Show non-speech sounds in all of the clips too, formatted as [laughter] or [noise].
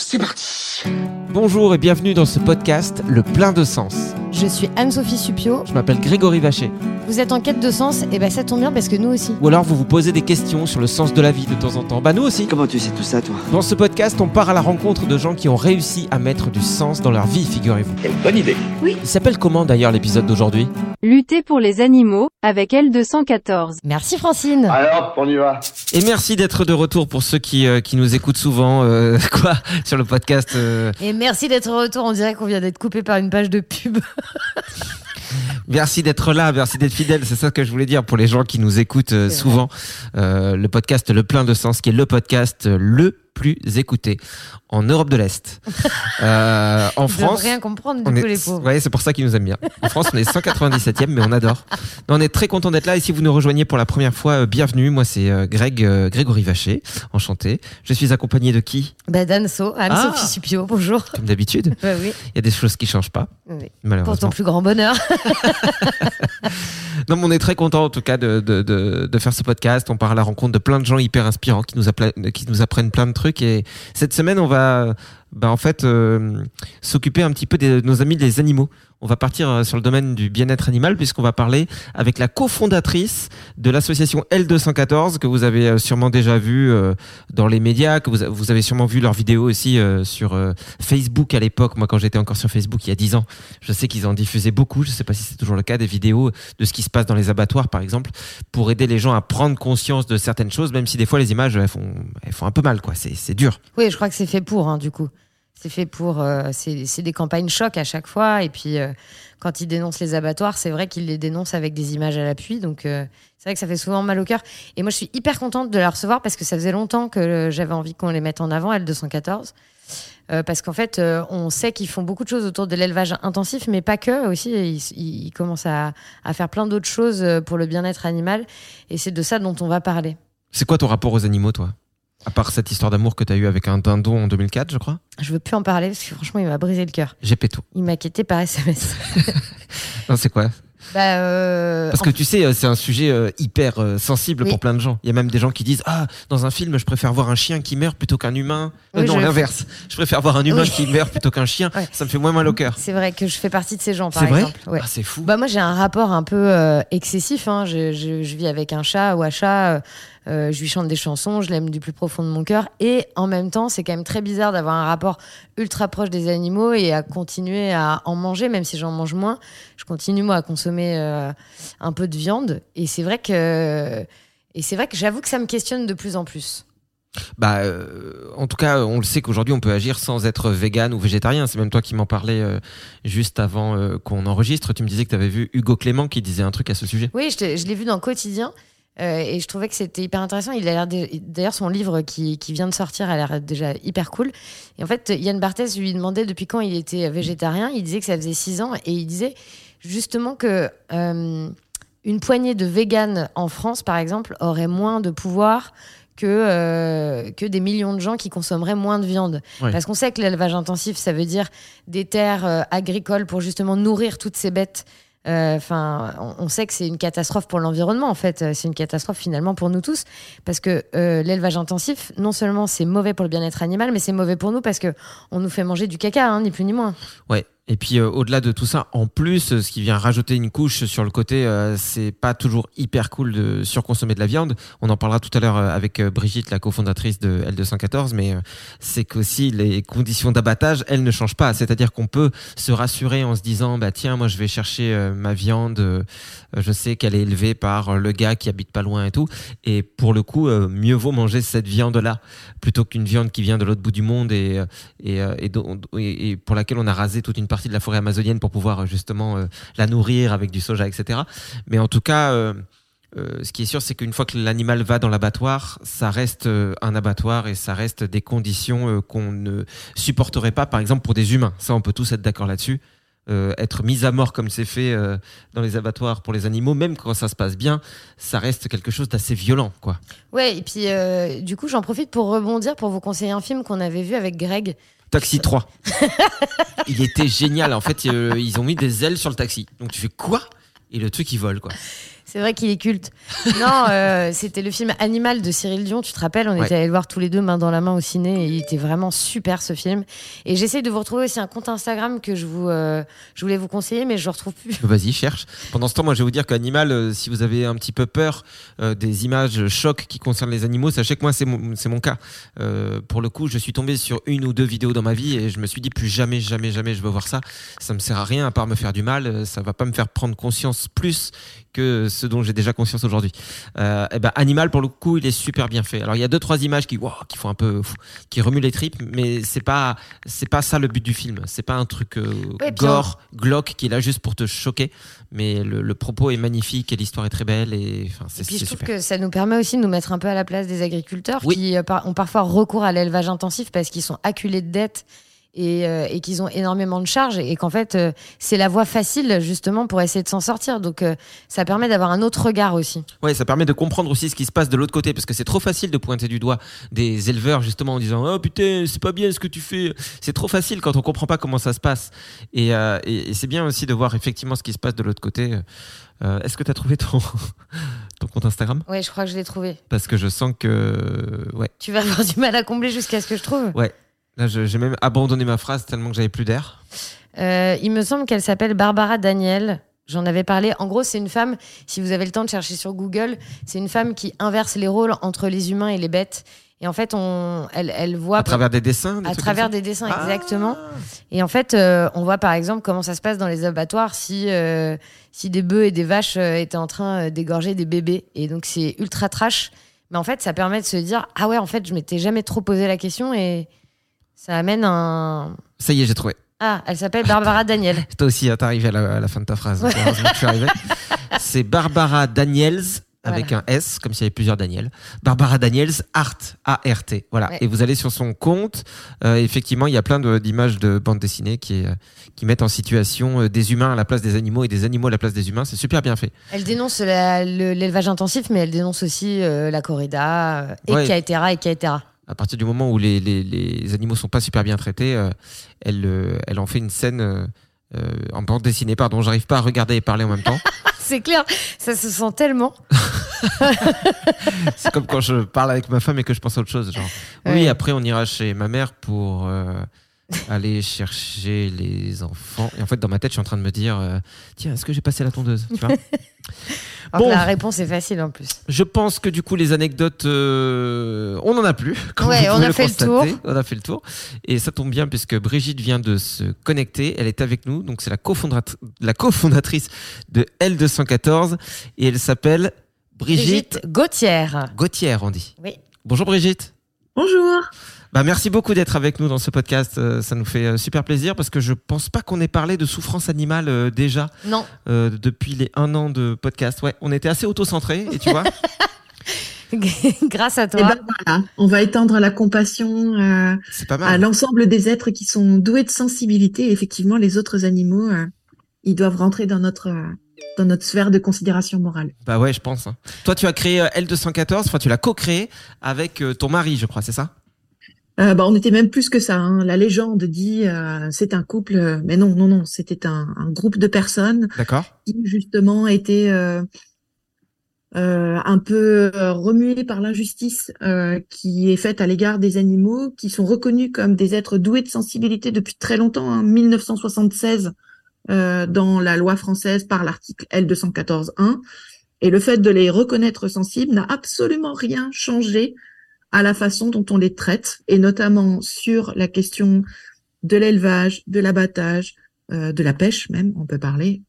C'est parti Bonjour et bienvenue dans ce podcast Le plein de sens. Je suis Anne-Sophie Supio. Je m'appelle Grégory Vacher. Vous êtes en quête de sens Et ben ça tombe bien parce que nous aussi. Ou alors vous vous posez des questions sur le sens de la vie de temps en temps. Bah nous aussi. Comment tu sais tout ça, toi? Dans ce podcast, on part à la rencontre de gens qui ont réussi à mettre du sens dans leur vie, figurez-vous. Quelle bonne idée Il s'appelle comment d'ailleurs l'épisode d'aujourd'hui? Lutter pour les animaux, avec L214. Merci Francine. Alors, on y va Et merci d'être de retour pour ceux qui, euh, qui nous écoutent souvent, euh, [laughs] quoi, sur le podcast. euh, Et merci d'être au retour. On dirait qu'on vient d'être coupé par une page de pub. [laughs] [laughs] Merci d'être là, merci d'être fidèle. C'est ça que je voulais dire pour les gens qui nous écoutent euh, souvent. Euh, le podcast Le Plein de Sens, qui est le podcast euh, le plus écouté en Europe de l'Est. [laughs] Euh, en France. rien comprendre du On coup est, les pauvres. ouais, c'est pour ça qu'ils nous aiment bien. En France, on est 197e, mais on adore. Non, on est très content d'être là. Et si vous nous rejoignez pour la première fois, euh, bienvenue. Moi, c'est euh, Greg, Grégory Vacher. Enchanté. Je suis accompagné de qui? Bah Danso, Anne-Sophie Ah. Supio, bonjour. Comme d'habitude. Bah oui, Il y a des choses qui changent pas, oui. Pour malheureusement. ton plus grand bonheur. [laughs] Non, mais on est très content en tout cas de, de, de, de faire ce podcast. On part à la rencontre de plein de gens hyper inspirants qui nous, qui nous apprennent plein de trucs. Et cette semaine, on va bah, en fait euh, s'occuper un petit peu de nos amis les animaux. On va partir euh, sur le domaine du bien-être animal puisqu'on va parler avec la cofondatrice de l'association L214 que vous avez euh, sûrement déjà vu euh, dans les médias, que vous, avez sûrement vu leurs vidéos aussi sur Facebook à l'époque. Moi, quand j'étais encore sur Facebook il y a 10 ans, je sais qu'ils en diffusaient beaucoup. Je sais pas si c'est toujours le cas des vidéos de ce qui se passe dans les abattoirs, par exemple, pour aider les gens à prendre conscience de certaines choses, même si des fois les images elles font, elles font un peu mal, quoi. C'est dur. Oui, je crois que c'est fait pour, hein, du coup. C'est fait pour. euh, c'est des campagnes choc à chaque fois. Et puis, euh, quand ils dénoncent les abattoirs, c'est vrai qu'ils les dénoncent avec des images à l'appui. Donc, euh, c'est vrai que ça fait souvent mal au cœur. Et moi, je suis hyper contente de la recevoir parce que ça faisait longtemps que j'avais envie qu'on les mette en avant, L214. Euh, parce qu'en fait, on sait qu'ils font beaucoup de choses autour de l'élevage intensif, mais pas que aussi. Ils, commencent à, faire plein d'autres choses pour le bien-être animal. Et c'est de ça dont on va parler. C'est quoi ton rapport aux animaux, toi? À part cette histoire d'amour que tu as eue avec un dindon en 2004, je crois Je veux plus en parler parce que franchement, il m'a brisé le cœur. J'ai péto. Il m'a quitté par SMS. [laughs] Non, c'est quoi [laughs] Bah, euh, Parce que tu sais, euh, c'est un sujet euh, hyper euh, sensible Oui. pour plein de gens. Il y a même des gens qui disent Ah, dans un film, je préfère voir un chien qui meurt plutôt qu'un humain. Oui, non, je- l'inverse. Je préfère voir un humain Oui. qui meurt plutôt qu'un chien. [laughs] Ouais. Ça me fait moins mal au cœur. c'est vrai que je fais partie de ces gens, par C'est vrai exemple. Ouais. Ah, c'est fou. Bah moi j'ai un rapport un peu excessif. Hein. Je, je- je vis avec un chat ou un chat. Euh, je lui chante des chansons, je l'aime du plus profond de mon cœur. Et en même temps, c'est quand même très bizarre d'avoir un rapport ultra proche des animaux et à continuer à en manger, même si j'en mange moins. Je continue moi à consommer euh, un peu de viande. Et c'est vrai que et c'est vrai que j'avoue que ça me questionne de plus en plus. Bah, euh, en tout cas, on le sait qu'aujourd'hui, on peut agir sans être vegan ou végétarien. C'est même toi qui m'en parlais euh, juste avant euh, qu'on enregistre. Tu me disais que tu avais vu Hugo Clément qui disait un truc à ce sujet. Oui, je, je l'ai vu dans quotidien. Euh, et je trouvais que c'était hyper intéressant. Il a l'air de- d'ailleurs son livre qui, qui vient de sortir a l'air déjà hyper cool. Et en fait, Yann Barthès lui demandait depuis quand il était végétarien. Il disait que ça faisait six ans et il disait justement que euh, une poignée de véganes en France, par exemple, aurait moins de pouvoir que, euh, que des millions de gens qui consommeraient moins de viande. Parce qu'on sait que l'élevage intensif, ça veut dire des terres euh, agricoles pour justement nourrir toutes ces bêtes. Enfin, on, sait que c'est une catastrophe pour l'environnement en fait. C'est une catastrophe finalement pour nous tous parce que euh, l'élevage intensif, non seulement c'est mauvais pour le bien-être animal, mais c'est mauvais pour nous parce que on nous fait manger du caca, hein, ni plus ni moins. Ouais. Et puis euh, au-delà de tout ça, en plus, euh, ce qui vient rajouter une couche sur le côté, euh, c'est pas toujours hyper cool de surconsommer de la viande. On en parlera tout à l'heure euh, avec Brigitte, la cofondatrice de L214, mais c'est qu'aussi les conditions d'abattage, elles ne changent pas. C'est-à-dire qu'on peut se rassurer en se disant, bah tiens, moi je vais chercher ma viande, je sais qu'elle est élevée par le gars qui habite pas loin et tout. Et pour le coup, mieux vaut manger cette viande-là plutôt qu'une viande qui vient de l'autre bout du monde et, et- et pour laquelle on a rasé toute une partie de la forêt amazonienne pour pouvoir euh, justement euh, la nourrir avec du soja, etc. Mais en tout cas, euh, ce qui est sûr, c'est qu'une fois que l'animal va dans l'abattoir, ça reste un abattoir et ça reste des conditions qu'on ne supporterait pas, par exemple, pour des humains. Ça, on peut tous être d'accord là-dessus. Être mis à mort comme c'est fait dans les abattoirs pour les animaux, même quand ça se passe bien, ça reste quelque chose d'assez violent, quoi. Ouais, et puis du coup, j'en profite pour rebondir pour vous conseiller un film qu'on avait vu avec Greg. Taxi 3. [laughs] il était génial. En fait, euh, ils ont mis des ailes sur le taxi. Donc tu fais quoi? Et le truc, il vole, quoi. C'est vrai qu'il est culte. [laughs] Non, euh, c'était le film Animal de Cyril Dion. Tu te rappelles, on Ouais. était allés le voir tous les deux main dans la main au ciné et il était vraiment super ce film. Et j'essaye de vous retrouver aussi un compte Instagram que je vous, euh, je voulais vous conseiller, mais je le retrouve plus. [laughs] Vas-y, cherche. Pendant ce temps, moi, je vais vous dire qu'Animal, euh, si vous avez un petit peu peur euh, des images chocs qui concernent les animaux, sachez que moi, c'est mon, cas. Pour le coup, je suis tombé sur une ou deux vidéos dans ma vie et je me suis dit plus jamais, jamais, jamais je veux voir ça. Ça me sert à rien à part me faire du mal. Ça va pas me faire prendre conscience plus que ce dont j'ai déjà conscience aujourd'hui. Euh, et ben, Animal, pour le coup, il est super bien fait. Alors, il y a deux, trois images qui, wow, qui font un peu, qui remuent les tripes, mais c'est pas, c'est pas ça le but du film. C'est pas un truc euh, Ouais, gore, glauque qui est là juste pour te choquer. Mais le, le propos est magnifique et l'histoire est très belle et enfin, c'est Et puis je trouve super. que ça nous permet aussi de nous mettre un peu à la place des agriculteurs Oui. qui euh, par- ont parfois recours à l'élevage intensif parce qu'ils sont acculés de dettes et, euh, et qu'ils ont énormément de charges et qu'en fait euh, c'est la voie facile justement pour essayer de s'en sortir. Donc euh, ça permet d'avoir un autre regard aussi. Ouais, ça permet de comprendre aussi ce qui se passe de l'autre côté parce que c'est trop facile de pointer du doigt des éleveurs justement en disant oh putain c'est pas bien ce que tu fais. C'est trop facile quand on comprend pas comment ça se passe et, euh, et, et c'est bien aussi de voir effectivement ce qui se passe de l'autre côté. Euh, Est-ce que tu as trouvé ton [laughs] ton compte Instagram? Ouais, je crois que je l'ai trouvé. Parce que je sens que ouais Tu vas avoir du mal à combler jusqu'à ce que je trouve. Là j'ai même abandonné ma phrase tellement que j'avais plus d'air. Euh, il me semble qu'elle s'appelle Barbara Daniel. J'en avais parlé. En gros, c'est une femme, si vous avez le temps de chercher sur Google, c'est une femme qui inverse les rôles entre les humains et les bêtes. Et en fait, on, elle, elle voit À travers des dessins. des à travers des dessins, Ah exactement. Et en fait, euh, on voit par exemple comment ça se passe dans les abattoirs si, euh, si des bœufs et des vaches étaient en train d'égorger des bébés. Et donc, c'est ultra trash. Mais en fait, ça permet de se dire Ah ouais, en fait, je m'étais jamais trop posé la question et ça amène un. Ça y est, j'ai trouvé. Ah, elle s'appelle Barbara Daniel. [laughs] Toi aussi, hein, t'es arrivé à la, à la fin de ta phrase. Heureusement que je suis arrivé. [laughs] C'est Barbara Daniels avec un S, comme s'il y avait plusieurs Daniel. Barbara Daniels Art, A-R-T. Voilà. Ouais. Et vous allez sur son compte. Euh, effectivement, il y a plein d'images de, bandes dessinées qui, euh, qui mettent en situation euh, des humains à la place des animaux et des animaux à la place des humains. C'est super bien fait. Elle dénonce l'élevage intensif, mais elle dénonce aussi la corrida, et Ouais. Caetera et Caetera. À partir du moment où les, les, les animaux sont pas super bien traités, euh, elle, euh, elle en fait une scène euh, euh, en bande dessinée. Pardon, j'arrive pas à regarder et parler en même temps. [laughs] C'est clair, ça se sent tellement. [laughs] C'est comme quand je parle avec ma femme et que je pense à autre chose. Genre, oui, après on ira chez ma mère pour euh, [laughs] aller chercher les enfants. Et en fait, dans ma tête, je suis en train de me dire, euh, tiens, est-ce que j'ai passé la tondeuse tu vois que [laughs] Bon. la réponse est facile en plus. Je pense que du coup, les anecdotes, euh, on n'en a plus. comme Ouais, on a fait le tour. On a fait le tour. Et ça tombe bien puisque Brigitte vient de se connecter. Elle est avec nous. Donc, c'est la, la cofondatrice de L214. Et elle s'appelle Brigitte, Brigitte Gauthier. Gauthier, on dit. Oui. Bonjour Brigitte. Bonjour. Bah, merci beaucoup d'être avec nous dans ce podcast. Euh, ça nous fait euh, super plaisir parce que je pense pas qu'on ait parlé de souffrance animale euh, déjà Non, euh, depuis les un an de podcast. Ouais, on était assez auto-centré et tu vois. [laughs] grâce à Et toi. ben voilà, on va étendre la compassion euh, C'est pas à l'ensemble des êtres qui sont doués de sensibilité. Et effectivement, les autres animaux, euh, ils doivent rentrer dans notre euh, dans notre sphère de considération morale. Bah ouais, je pense. hein. Toi, tu as créé euh, L214, enfin, tu l'as co-créé avec ton mari, je crois, c'est ça? Euh, bah, on était même plus que ça. hein. La légende dit euh, c'est un couple, euh, mais non, non, non, c'était un, un groupe de personnes qui justement étaient euh, euh, un peu remuées par l'injustice euh, qui est faite à l'égard des animaux, qui sont reconnus comme des êtres doués de sensibilité depuis très longtemps, hein, 1976 euh, dans la loi française par l'article L214.1. Et le fait de les reconnaître sensibles n'a absolument rien changé à la façon dont on les traite, et notamment sur la question de l'élevage, de l'abattage, euh, de la pêche même, on peut parler.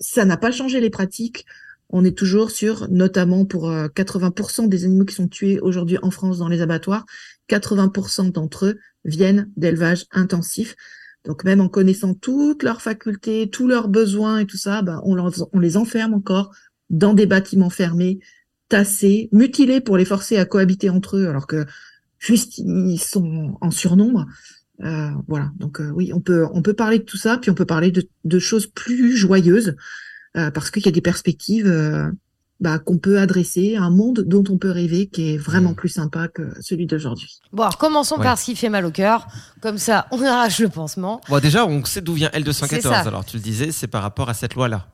Ça n'a pas changé les pratiques. On est toujours sur, notamment pour euh, 80% des animaux qui sont tués aujourd'hui en France dans les abattoirs, 80% d'entre eux viennent d'élevage intensif. Donc même en connaissant toutes leurs facultés, tous leurs besoins et tout ça, bah, on les enferme encore dans des bâtiments fermés, tassés, mutilés pour les forcer à cohabiter entre eux, alors que juste ils sont en surnombre. Euh, voilà. Donc euh, oui, on peut on peut parler de tout ça, puis on peut parler de, de choses plus joyeuses euh, parce qu'il y a des perspectives euh, bah, qu'on peut adresser, un monde dont on peut rêver qui est vraiment Mmh. plus sympa que celui d'aujourd'hui. Bon, alors commençons Ouais. par ce qui fait mal au cœur. Comme ça, on arrache le pansement. Bon, déjà, on sait d'où vient C'est L214. ça. Alors, tu le disais, c'est par rapport à cette loi-là.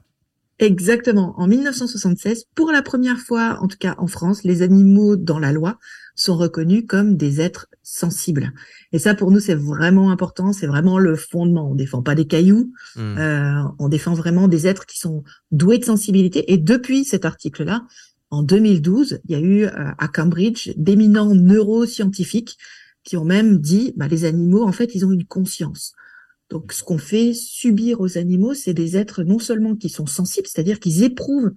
Exactement. En 1976, pour la première fois, en tout cas en France, les animaux dans la loi sont reconnus comme des êtres sensibles. Et ça, pour nous, c'est vraiment important. C'est vraiment le fondement. On défend pas des cailloux. Hmm. Euh, on défend vraiment des êtres qui sont doués de sensibilité. Et depuis cet article-là, en 2012, il y a eu euh, à Cambridge d'éminents neuroscientifiques qui ont même dit, bah, les animaux, en fait, ils ont une conscience. Donc, ce qu'on fait subir aux animaux, c'est des êtres non seulement qui sont sensibles, c'est-à-dire qu'ils éprouvent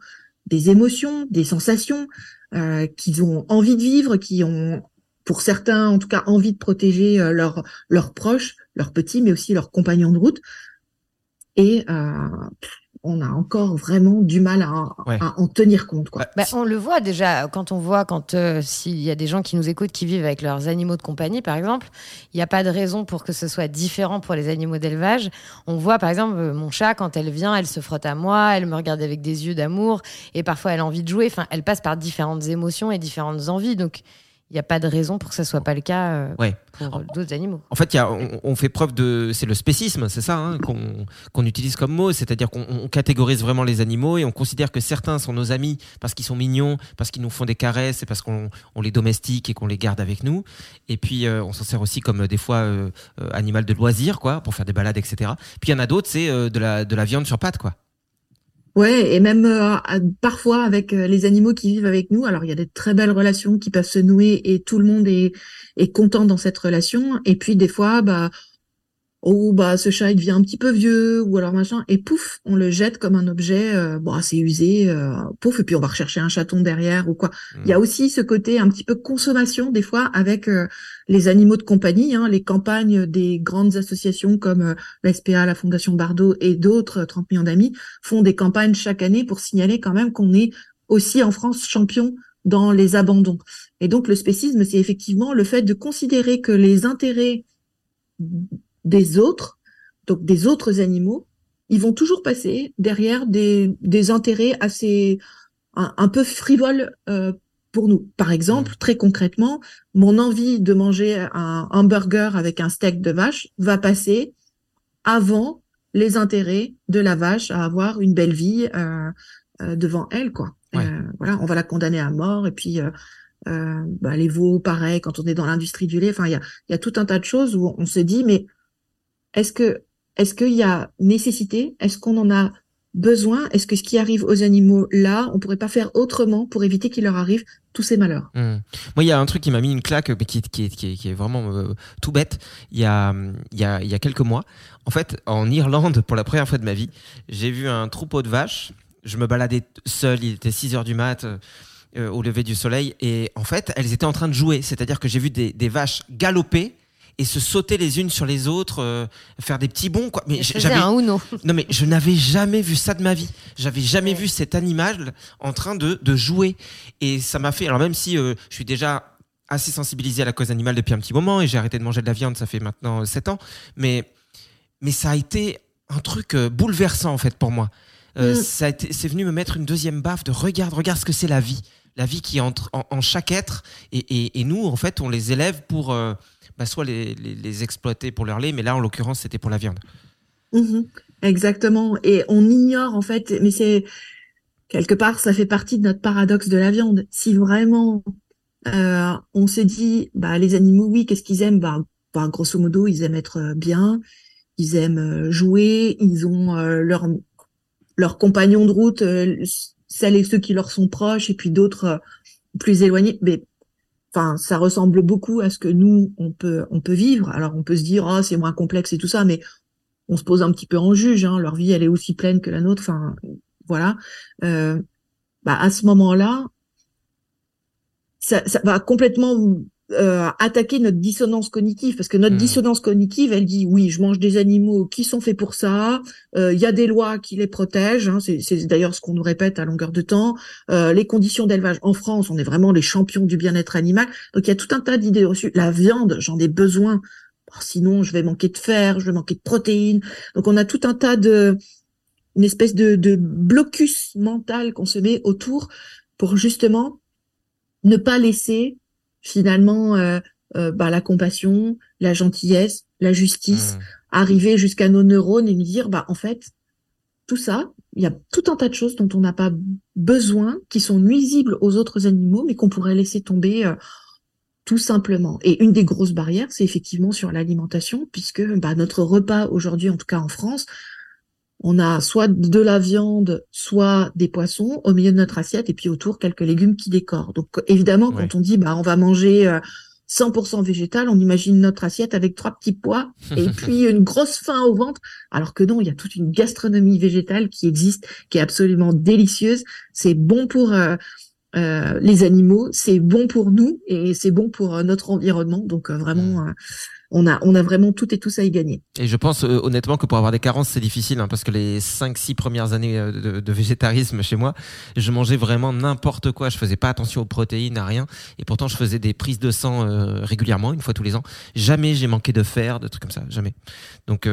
des émotions, des sensations, euh, qu'ils ont envie de vivre, qui ont, pour certains, en tout cas, envie de protéger euh, leurs proches, leurs petits, mais aussi leurs compagnons de route. Et euh, on a encore vraiment du mal à, Ouais. à en tenir compte, quoi. Bah, on le voit déjà quand on voit quand euh, s'il y a des gens qui nous écoutent qui vivent avec leurs animaux de compagnie par exemple, il n'y a pas de raison pour que ce soit différent pour les animaux d'élevage. On voit par exemple euh, mon chat quand elle vient, elle se frotte à moi, elle me regarde avec des yeux d'amour et parfois elle a envie de jouer. Enfin, elle passe par différentes émotions et différentes envies. Donc il n'y a pas de raison pour que ce soit pas le cas euh, Ouais. pour d'autres animaux. En fait, y a, on, on fait preuve de. C'est le spécisme, c'est ça, hein, qu'on utilise comme mot. C'est-à-dire qu'on on catégorise vraiment les animaux et on considère que certains sont nos amis parce qu'ils sont mignons, parce qu'ils nous font des caresses et parce qu'on on les domestique et qu'on les garde avec nous. Et puis, euh, on s'en sert aussi comme euh, des fois euh, animal de loisir, quoi, pour faire des balades, etc. Puis il y en a d'autres, c'est de, la, de la viande sur pattes, quoi. Ouais, et même euh, parfois avec euh, les animaux qui vivent avec nous. Alors il y a des très belles relations qui peuvent se nouer et tout le monde est, est content dans cette relation. Et puis des fois, bah, oh bah ce chat il devient un petit peu vieux ou alors machin et pouf, on le jette comme un objet, euh, bon assez usé, euh, pouf et puis on va rechercher un chaton derrière ou quoi. Il y a aussi ce côté un petit peu consommation des fois avec euh, les animaux de compagnie, hein, les campagnes des grandes associations comme euh, la SPA, la Fondation Bardot et d'autres, euh, 30 millions d'amis, font des campagnes chaque année pour signaler quand même qu'on est aussi en France champion dans les abandons. Et donc le spécisme, c'est effectivement le fait de considérer que les intérêts des autres, donc des autres animaux, ils vont toujours passer derrière des, intérêts assez un, un peu frivoles euh, pour nous. Par exemple, très concrètement, mon envie de manger un hamburger avec un steak de vache va passer avant les intérêts de la vache à avoir une belle vie euh, euh, devant elle, quoi. Ouais. Euh, voilà, on va la condamner à mort et puis bah, les veaux, pareil, quand on est dans l'industrie du lait. Enfin, il y a, il y a tout un tas de choses où on se dit, mais est-ce que est-ce qu'il y a nécessité? Est-ce qu'on en a besoin Est-ce que ce qui arrive aux animaux là, on pourrait pas faire autrement pour éviter qu'il leur arrive tous ces malheurs Hmm. Moi, il y a un truc qui m'a mis une claque, mais qui, est- vraiment euh, tout bête. Il y, a, quelques mois, en fait, en Irlande, pour la première fois de ma vie, j'ai vu un troupeau de vaches. Je me baladais seul, il était 6 heures du mat. euh, au lever du soleil et en fait elles étaient en train de jouer c'est-à-dire que j'ai vu des vaches galoper et se sauter les unes sur les autres euh, faire des petits bonds quoi mais j'avais un Uno. [laughs] non mais je n'avais jamais vu ça de ma vie. J'avais jamais Ouais. vu cet animal en train de, de jouer. Et ça m'a fait, alors même si euh, je suis déjà assez sensibilisé à la cause animale depuis un petit moment et j'ai arrêté de manger de la viande, ça fait maintenant 7 ans, mais, mais ça a été un truc euh, bouleversant en fait pour moi. euh, Mm. ça été- c'est venu me mettre une deuxième baffe de regarde, regarde ce que c'est la vie. La vie qui est entre, en, en chaque être. Et, et- et nous, en fait, on les élève pour euh, bah, soit les, les- exploiter pour leur lait, mais là, en l'occurrence, c'était pour la viande. Mhm, exactement. Et on ignore en fait, mais c'est quelque part, ça fait partie de notre paradoxe de la viande. Si vraiment euh, on se dit, bah les animaux, oui, qu'est-ce qu'ils aiment? Bah, grosso modo, ils aiment être euh, bien, ils aiment euh, jouer, ils ont euh, leur compagnons de route, celles et ceux qui leur sont proches, et puis d'autres plus éloignés. Mais enfin, ça ressemble beaucoup à ce que nous on peut on peut vivre. Alors on peut se dire, ah c'est moins complexe et tout ça, mais on se pose un petit peu en juge. Hein, leur vie, elle est aussi pleine que la nôtre. Enfin, voilà. Euh, bah, à ce moment-là, ça, ça va complètement euh, attaquer notre dissonance cognitive parce que notre Mhm. dissonance cognitive, elle dit oui, je mange des animaux qui sont faits pour ça. euh, Il y a des lois qui les protègent. hein, c'est d'ailleurs ce qu'on nous répète à longueur de temps. Euh, les conditions d'élevage en France, on est vraiment les champions du bien-être animal. Donc il y a tout un tas d'idées reçues. La viande, j'en ai besoin. Sinon, je vais manquer de fer, je vais manquer de protéines. Donc on a tout un tas de une espèce de, de blocus mental qu'on se met autour pour justement ne pas laisser finalement euh, euh, bah, la compassion, la gentillesse, la justice Mm. arriver jusqu'à nos neurones et nous dire bah en fait tout ça, il y a tout un tas de choses dont on n'a pas besoin, qui sont nuisibles aux autres animaux, mais qu'on pourrait laisser tomber euh, tout simplement. Et une des grosses barrières, c'est effectivement sur l'alimentation, puisque bah, notre repas aujourd'hui, en tout cas en France, on a soit de la viande, soit des poissons au milieu de notre assiette, et puis autour quelques légumes qui décorent. Donc évidemment, Ouais. quand on dit bah on va manger euh, 100% végétal, on imagine notre assiette avec trois petits pois et [laughs] puis une grosse faim au ventre, alors que non, il y a toute une gastronomie végétale qui existe, qui est absolument délicieuse. C'est bon pour euh, euh, les animaux, c'est bon pour nous et c'est bon pour euh, notre environnement. Donc euh, vraiment, euh, on a on a vraiment tout et tous à y gagner. Et je pense honnêtement que pour avoir des carences, c'est difficile, hein, parce que les 5-6 premières années de, de végétarisme chez moi, je mangeais vraiment n'importe quoi. Je faisais pas attention aux protéines, à rien. Et pourtant, je faisais des prises de sang régulièrement, une fois tous les ans. Jamais j'ai manqué de fer, de trucs comme ça. Jamais. Donc,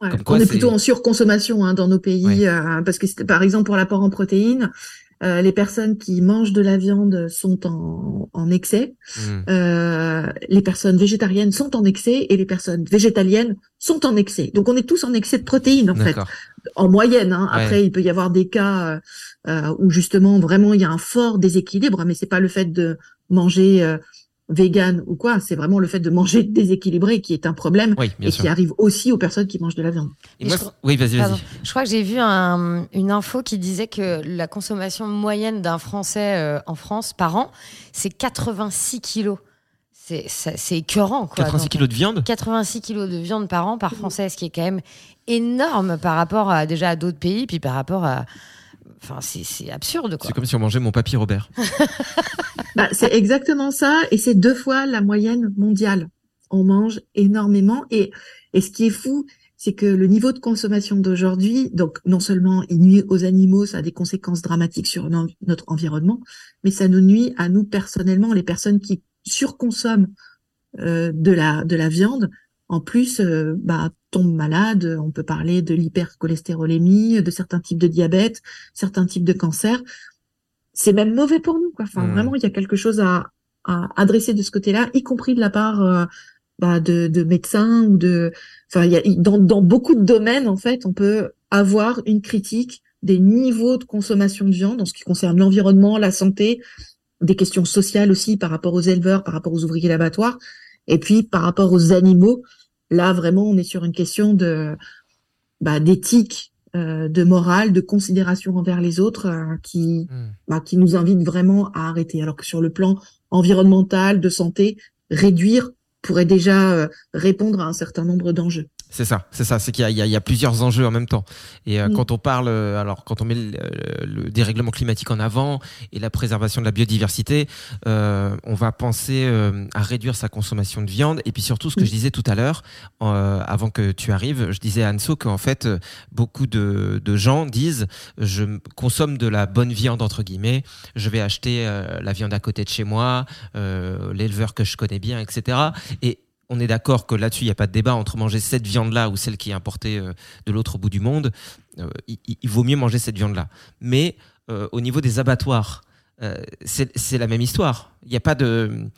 Ouais. Quoi, on est plutôt en surconsommation hein, dans nos pays, Ouais. euh, parce que par exemple pour l'apport en protéines, euh, les personnes qui mangent de la viande sont en, en excès, hmm. euh, les personnes végétariennes sont en excès et les personnes végétaliennes sont en excès. Donc on est tous en excès de protéines en fait, en moyenne. Hein. Ouais. Après il peut y avoir des cas euh, euh, où justement vraiment il y a un fort déséquilibre, mais c'est pas le fait de manger euh, vegan ou quoi, c'est vraiment le fait de manger [laughs] déséquilibré qui est un problème Oui, et sûr. qui arrive aussi aux personnes qui mangent de la viande. Et Et moi, je c'est- oui, vas-y, vas-y. Je crois que j'ai vu un- une info qui disait que la consommation moyenne d'un Français euh, en France par an, c'est 86 kilos. C'est écœurant, quoi. 86 Donc, kilos de viande? 86 kilos de viande par an par Français, ce qui est quand même énorme par rapport à déjà à d'autres pays, puis par rapport à. Enfin, c'est absurde. C'est comme si on mangeait mon papy Robert. [laughs] Bah, c'est exactement ça, et c'est deux fois la moyenne mondiale. On mange énormément, et, et ce qui est fou, c'est que le niveau de consommation d'aujourd'hui, donc non seulement il nuit aux animaux, ça a des conséquences dramatiques sur no- notre environnement, mais ça nous nuit à nous personnellement, les personnes qui surconsomment euh, de la de la viande. En plus, euh, bah, tombent malades. On peut parler de l'hypercholestérolémie, de certains types de diabète, certains types de cancers. C'est même mauvais pour nous, quoi. Enfin, vraiment, il y a quelque chose à, à adresser de ce côté-là, y compris de la part euh, bah, de, de médecins ou de. Enfin, il y a, dans, dans beaucoup de domaines, en fait, on peut avoir une critique des niveaux de consommation de viande en ce qui concerne l'environnement, la santé, des questions sociales aussi par rapport aux éleveurs, par rapport aux ouvriers d'abattoirs, et puis par rapport aux animaux. Là, vraiment, on est sur une question de bah, d'éthique, euh, de morale, de considération envers les autres, euh, qui Hmm. bah, qui nous invite vraiment à arrêter. Alors que sur le plan environnemental, de santé, réduire pourrait déjà euh, répondre à un certain nombre d'enjeux. C'est ça, c'est ça, c'est qu'il y, a- y plusieurs enjeux en même temps. Et euh, Mm. quand on parle, euh, alors quand on met le, le dérèglement climatique en avant et la préservation de la biodiversité, euh, on va penser euh, à réduire sa consommation de viande. Et puis surtout, ce que Mm. je disais tout à l'heure, avant que tu arrives, je disais à Anso qu'en fait, beaucoup de, de gens disent, je consomme de la bonne viande entre guillemets, je vais acheter la viande à côté de chez moi, l'éleveur que je connais bien, etc. Et on est d'accord que là-dessus, il n'y a pas de débat entre manger cette viande-là ou celle qui est importée euh, de l'autre bout du monde. euh, il, vaut mieux manger cette viande-là. Mais euh, au niveau des abattoirs, c'est la même histoire. Il n'y a, pas de-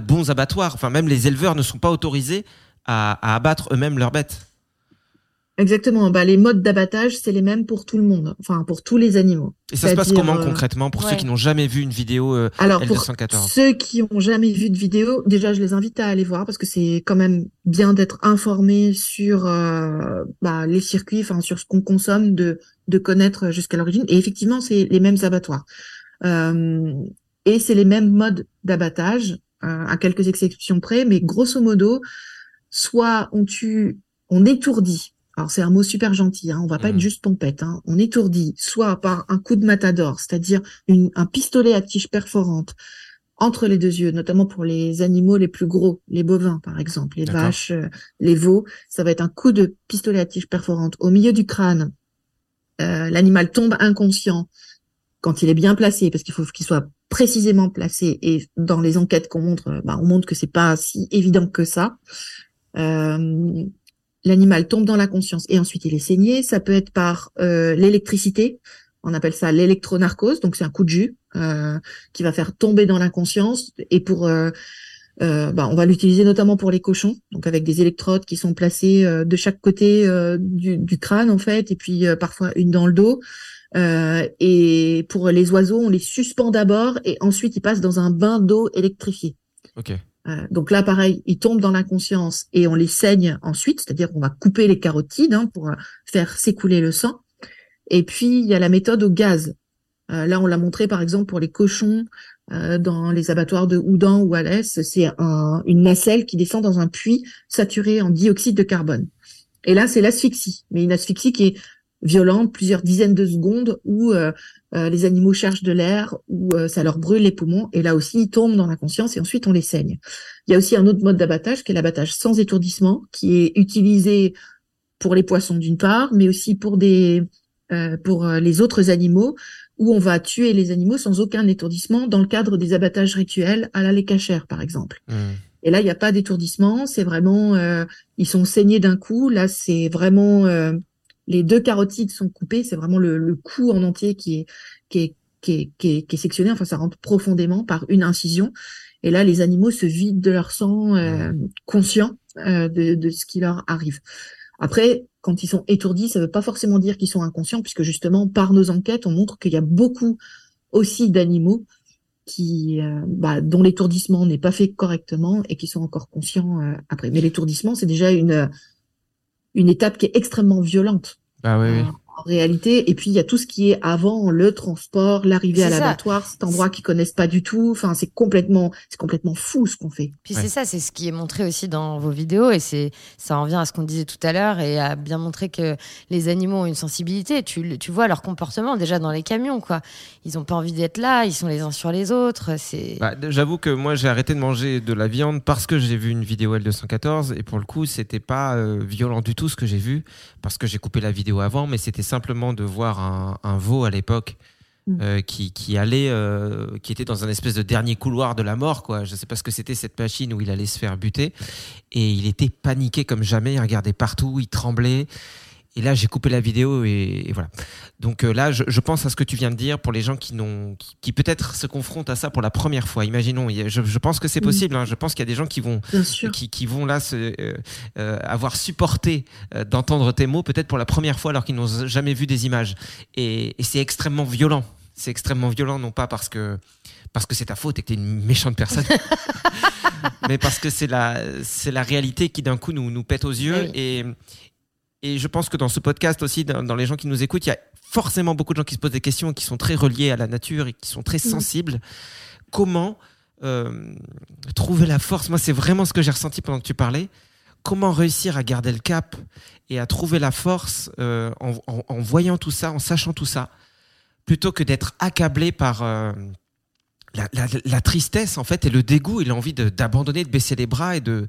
bons abattoirs. Enfin, même les éleveurs ne sont pas autorisés à abattre eux-mêmes leurs bêtes. Exactement. Bah, les modes d'abattage, c'est les mêmes pour tout le monde, enfin pour tous les animaux. Et ça se passe comment euh, concrètement pour ceux qui n'ont jamais vu une vidéo euh, Alors pour L214 ceux qui ont jamais vu de vidéo, déjà je les invite à aller voir parce que c'est quand même bien d'être informé sur euh, bah, les circuits, enfin sur ce qu'on consomme, de de connaître jusqu'à l'origine. Et effectivement, c'est les mêmes abattoirs Euh, et c'est les mêmes modes d'abattage euh, à quelques exceptions près, mais grosso modo, soit on tue, on étourdit. Alors c'est un mot super gentil, hein, on va pas être juste pompette, hein, on étourdit soit par un coup de matador, c'est-à-dire un pistolet à tige perforante entre les deux yeux, notamment pour les animaux les plus gros, les bovins par exemple, les vaches, euh, les veaux, ça va être un coup de pistolet à tige perforante au milieu du crâne. Euh, L'animal tombe inconscient quand il est bien placé, parce qu'il faut qu'il soit précisément placé. Et dans les enquêtes qu'on montre, euh, bah, on montre que c'est pas si évident que ça. Euh, L'animal tombe dans la conscience et ensuite il est saigné. Ça peut être par euh, l'électricité. On appelle ça l'électronarcose. Donc c'est un coup de jus euh, qui va faire tomber dans l'inconscience. Et euh, bah, on va l'utiliser notamment pour les cochons, donc avec des électrodes qui sont placées de chaque côté du, crâne en fait, et puis parfois une dans le dos. Et pour les oiseaux, on les suspend d'abord et ensuite ils passent dans un bain d'eau électrifié. Euh, donc là, pareil, ils tombent dans l'inconscience et on les saigne ensuite, c'est-à-dire qu'on va couper les carotides hein, pour euh, faire s'écouler le sang. Et puis il y a la méthode au gaz. Euh, là, on l'a montré par exemple pour les cochons dans les abattoirs de Houdan ou Alès, c'est un- une nacelle qui descend dans un puits saturé en dioxyde de carbone. Et là, c'est l'asphyxie, mais une asphyxie qui est violente, plusieurs dizaines de secondes, où euh, euh, les animaux cherchent de l'air, où euh, ça leur brûle les poumons, et là aussi, ils tombent dans l'inconscience et ensuite on les saigne. Il y a aussi un autre mode d'abattage qui est l'abattage sans étourdissement, qui est utilisé pour les poissons d'une part, mais aussi pour des euh, pour euh, les autres animaux, où on va tuer les animaux sans aucun étourdissement dans le cadre des abattages rituels à la lait cachère, par exemple. Hmm. Et là, il n'y a pas d'étourdissement, c'est vraiment, euh, ils sont saignés d'un coup. Là, c'est vraiment, euh, les deux carotides sont coupées, c'est vraiment le, le cou en entier qui est, qui est, qui est, qui est, qui est sectionné. Enfin, ça rentre profondément par une incision. Et là, les animaux se vident de leur sang, euh, conscients euh, de, de ce qui leur arrive. Après, quand ils sont étourdis, ça ne veut pas forcément dire qu'ils sont inconscients, puisque justement, par nos enquêtes, on montre qu'il y a beaucoup aussi d'animaux qui, euh, bah, dont l'étourdissement n'est pas fait correctement et qui sont encore conscients euh, après. Mais l'étourdissement, c'est déjà une une étape qui est extrêmement violente Ah oui, oui. En, réalité. Et puis il y a tout ce qui est avant le transport, l'arrivée à l'abattoir, cet endroit qu'ils connaissent pas du tout. Enfin, c'est complètement, c'est complètement fou ce qu'on fait. Puis Ouais. c'est ça, c'est ce qui est montré aussi dans vos vidéos et c'est ça en vient à ce qu'on disait tout à l'heure et à bien montrer que les animaux ont une sensibilité. Tu, tu vois leur comportement déjà dans les camions, quoi. Ils ont pas envie d'être là, ils sont les uns sur les autres. C'est Bah, J'avoue que moi j'ai arrêté de manger de la viande parce que j'ai vu une vidéo L214 et pour le coup c'était pas euh, violent du tout ce que j'ai vu parce que j'ai coupé la vidéo avant mais c'était simplement de voir un, un veau à l'époque Mm. euh, qui, qui allait euh, qui était dans un espèce de dernier couloir de la mort quoi. Je sais pas ce que c'était cette machine où il allait se faire buter. Et il était paniqué comme jamais il regardait partout il tremblait et là j'ai coupé la vidéo et, et voilà donc euh, là je, je pense à ce que tu viens de dire pour les gens qui n'ont qui, qui peut-être se confrontent à ça pour la première fois imaginons je, je pense que c'est Mm. possible hein. je pense qu'il y a des gens qui vont qui, qui vont là se, euh, euh, avoir supporté d'entendre tes mots peut-être pour la première fois alors qu'ils n'ont jamais vu des images et, et c'est extrêmement violent c'est extrêmement violent non pas parce que parce que c'est ta faute et que tu es une méchante personne [laughs] mais parce que c'est la c'est la réalité qui d'un coup nous nous pète aux yeux Oui. et et je pense que dans ce podcast aussi dans, dans les gens qui nous écoutent il y a forcément beaucoup de gens qui se posent des questions qui sont très reliés à la nature et qui sont très sensibles comment euh, trouver la force? Moi, c'est vraiment ce que j'ai ressenti pendant que tu parlais. Comment réussir à garder le cap et à trouver la force euh, en, en- en voyant tout ça, en sachant tout ça, plutôt que d'être accablé par euh, la, la- la tristesse en fait et le dégoût et l'envie de- d'abandonner, de baisser les bras et de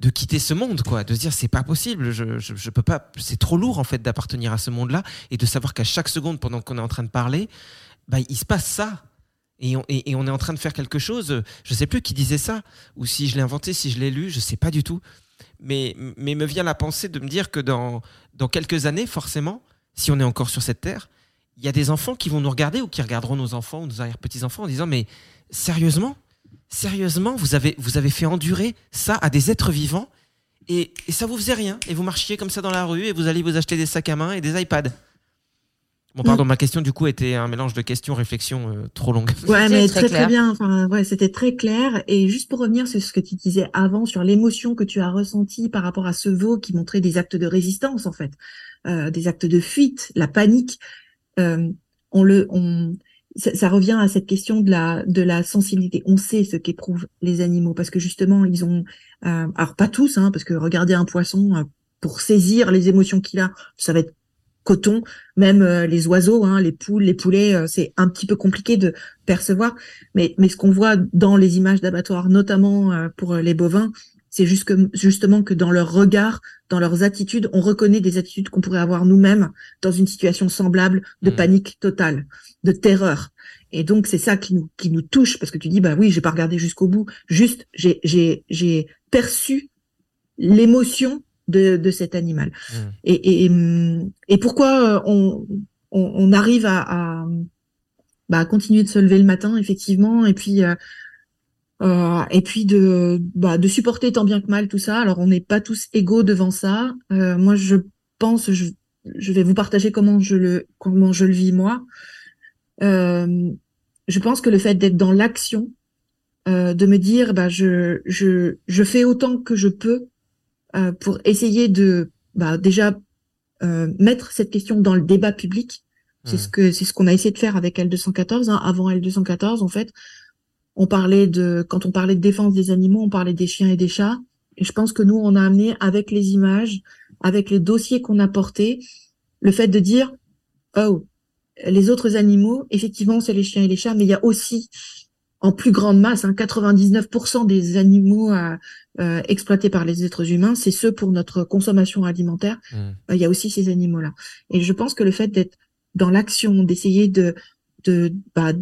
de quitter ce monde, quoi, de se dire c'est pas possible, je, je, peux pas, c'est trop lourd en fait d'appartenir à ce monde-là et de savoir qu'à chaque seconde pendant qu'on est en train de parler, bah, il se passe ça. Et on, et, et on est en train de faire quelque chose. Je sais plus qui disait ça, ou si je l'ai inventé, si je l'ai lu, je sais pas du tout. Mais, mais me vient la pensée de me dire que dans, dans quelques années, forcément, si on est encore sur cette terre, il y a des enfants qui vont nous regarder ou qui regarderont nos enfants ou nos arrière-petits-enfants en disant mais sérieusement, sérieusement, vous avez, vous avez fait endurer ça à des êtres vivants et, et ça vous faisait rien et vous marchiez comme ça dans la rue et vous allez vous acheter des sacs à main et des iPads. Bon, pardon, ma question du coup était un mélange de questions, réflexions euh, trop longues. Ouais, mais très très bien. Enfin, ouais, c'était très clair. Et juste pour revenir sur ce que tu disais avant, sur l'émotion que tu as ressentie par rapport à ce veau qui montrait des actes de résistance, en fait, euh, des actes de fuite, la panique. Euh, on le, on, ça, ça revient à cette question de la de la sensibilité. On sait ce qu'éprouvent les animaux parce que justement ils ont, euh, alors pas tous, hein, parce que regarder un poisson euh, pour saisir les émotions qu'il a, ça va être coton. Même euh, les oiseaux, hein, les poules, les poulets, euh, c'est un petit peu compliqué de percevoir. Mais, mais ce qu'on voit dans les images d'abattoirs, notamment pour les bovins, c'est justement que dans leur regard, dans leurs attitudes, on reconnaît des attitudes qu'on pourrait avoir nous-mêmes dans une situation semblable de Mhm. panique totale, de terreur. Et donc c'est ça qui nous qui nous touche parce que tu dis bah oui j'ai pas regardé jusqu'au bout, juste j'ai j'ai j'ai perçu l'émotion de de cet animal. Mm. Et, et, et pourquoi euh, on, on, on arrive à, à, bah, continuer de se lever le matin, effectivement, et puis, euh, euh, et puis de, bah, de supporter tant bien que mal tout ça. Alors, on n'est pas tous égaux devant ça. Euh, moi, je pense, je, je vais vous partager comment je le, comment je le vis moi. Euh, je pense que le fait d'être dans l'action, euh, de me dire, bah, je, je, je fais autant que je peux euh, pour essayer de, bah, déjà euh, mettre cette question dans le débat public. C'est Mhm. ce que c'est ce qu'on a essayé de faire avec L214. Hein. Avant L214, en fait, on parlait de quand on parlait de défense des animaux, on parlait des chiens et des chats. Et je pense que nous, on a amené avec les images, avec les dossiers qu'on a portés, le fait de dire oh les autres animaux, effectivement, c'est les chiens et les chats, mais il y a aussi en plus grande masse, hein, 99% des animaux euh, euh, exploités par les êtres humains, c'est ceux pour notre consommation alimentaire. Mm. Euh, il y a aussi ces animaux-là. Et je pense que le fait d'être dans l'action, d'essayer de, de bah,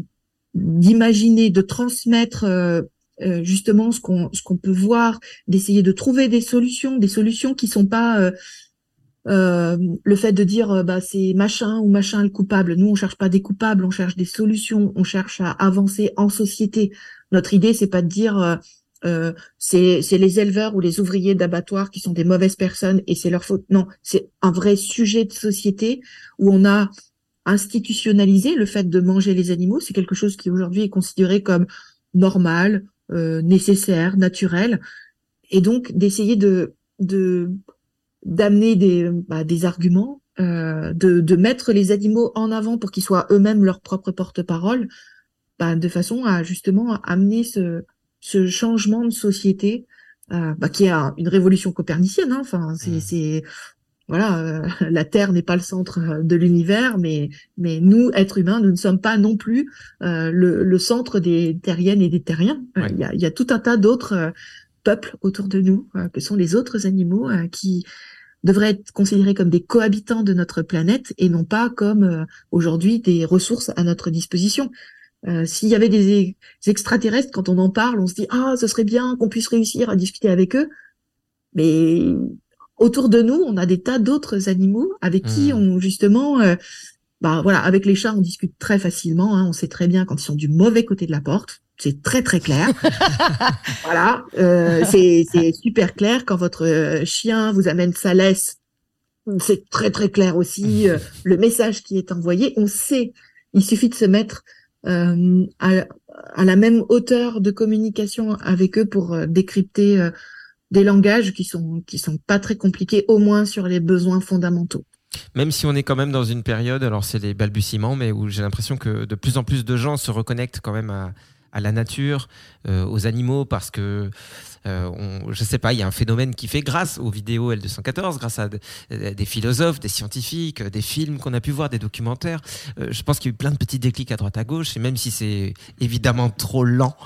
d'imaginer, de transmettre euh, euh, justement ce qu'on ce qu'on peut voir, d'essayer de trouver des solutions, des solutions qui sont pas euh, le fait de dire bah c'est machin ou machin le coupable. Nous on cherche pas des coupables, on cherche des solutions, on cherche à avancer en société. Notre idée c'est pas de dire c'est c'est les éleveurs ou les ouvriers d'abattoirs qui sont des mauvaises personnes et c'est leur faute. Non, c'est un vrai sujet de société où on a institutionnalisé le fait de manger les animaux. C'est quelque chose qui aujourd'hui est considéré comme normal, euh, nécessaire, naturel, et donc d'essayer de de d'amener des bah, des arguments, euh, de de mettre les animaux en avant pour qu'ils soient eux-mêmes leur propre porte-parole, bah, de façon à justement amener ce ce changement de société euh, bah, qui est un- une révolution copernicienne. Hein. Enfin, c'est voilà, euh, [laughs] la Terre n'est pas le centre euh, de l'univers, mais mais nous, êtres humains, nous ne sommes pas non plus euh, le, le centre des terriennes et des terriens. Euh, Ouais. Il y, a, y a tout un tas d'autres euh, peuples autour de nous, que sont les autres animaux, qui devraient être considérés comme des cohabitants de notre planète et non pas comme euh, aujourd'hui des ressources à notre disposition. Euh, S'il y avait des, des extraterrestres, quand on en parle, on se dit ah, ce serait bien qu'on puisse réussir à discuter avec eux, mais autour de nous, on a des tas d'autres animaux avec qui Mhm. on justement, euh, bah voilà, avec les chats, on discute très facilement. hein, on sait très bien quand ils sont du mauvais côté de la porte. C'est très très clair. [laughs] voilà, euh, c'est super clair quand votre euh, chien vous amène sa laisse. C'est très très clair aussi euh, le message qui est envoyé. On sait. Il suffit de se mettre euh, à, à la même hauteur de communication avec eux pour décrypter euh, des langages qui sont qui sont pas très compliqués, au moins sur les besoins fondamentaux. Même si on est quand même dans une période, alors c'est les balbutiements, mais où j'ai l'impression que de plus en plus de gens se reconnectent quand même à, à la nature, euh, aux animaux, parce que euh, on, je sais pas, il y a un phénomène qui fait grâce aux vidéos L214, grâce à euh, des philosophes, des scientifiques, euh, des films qu'on a pu voir, des documentaires. Je pense qu'il y a eu plein de petits déclics à droite à gauche, et même si c'est évidemment trop lent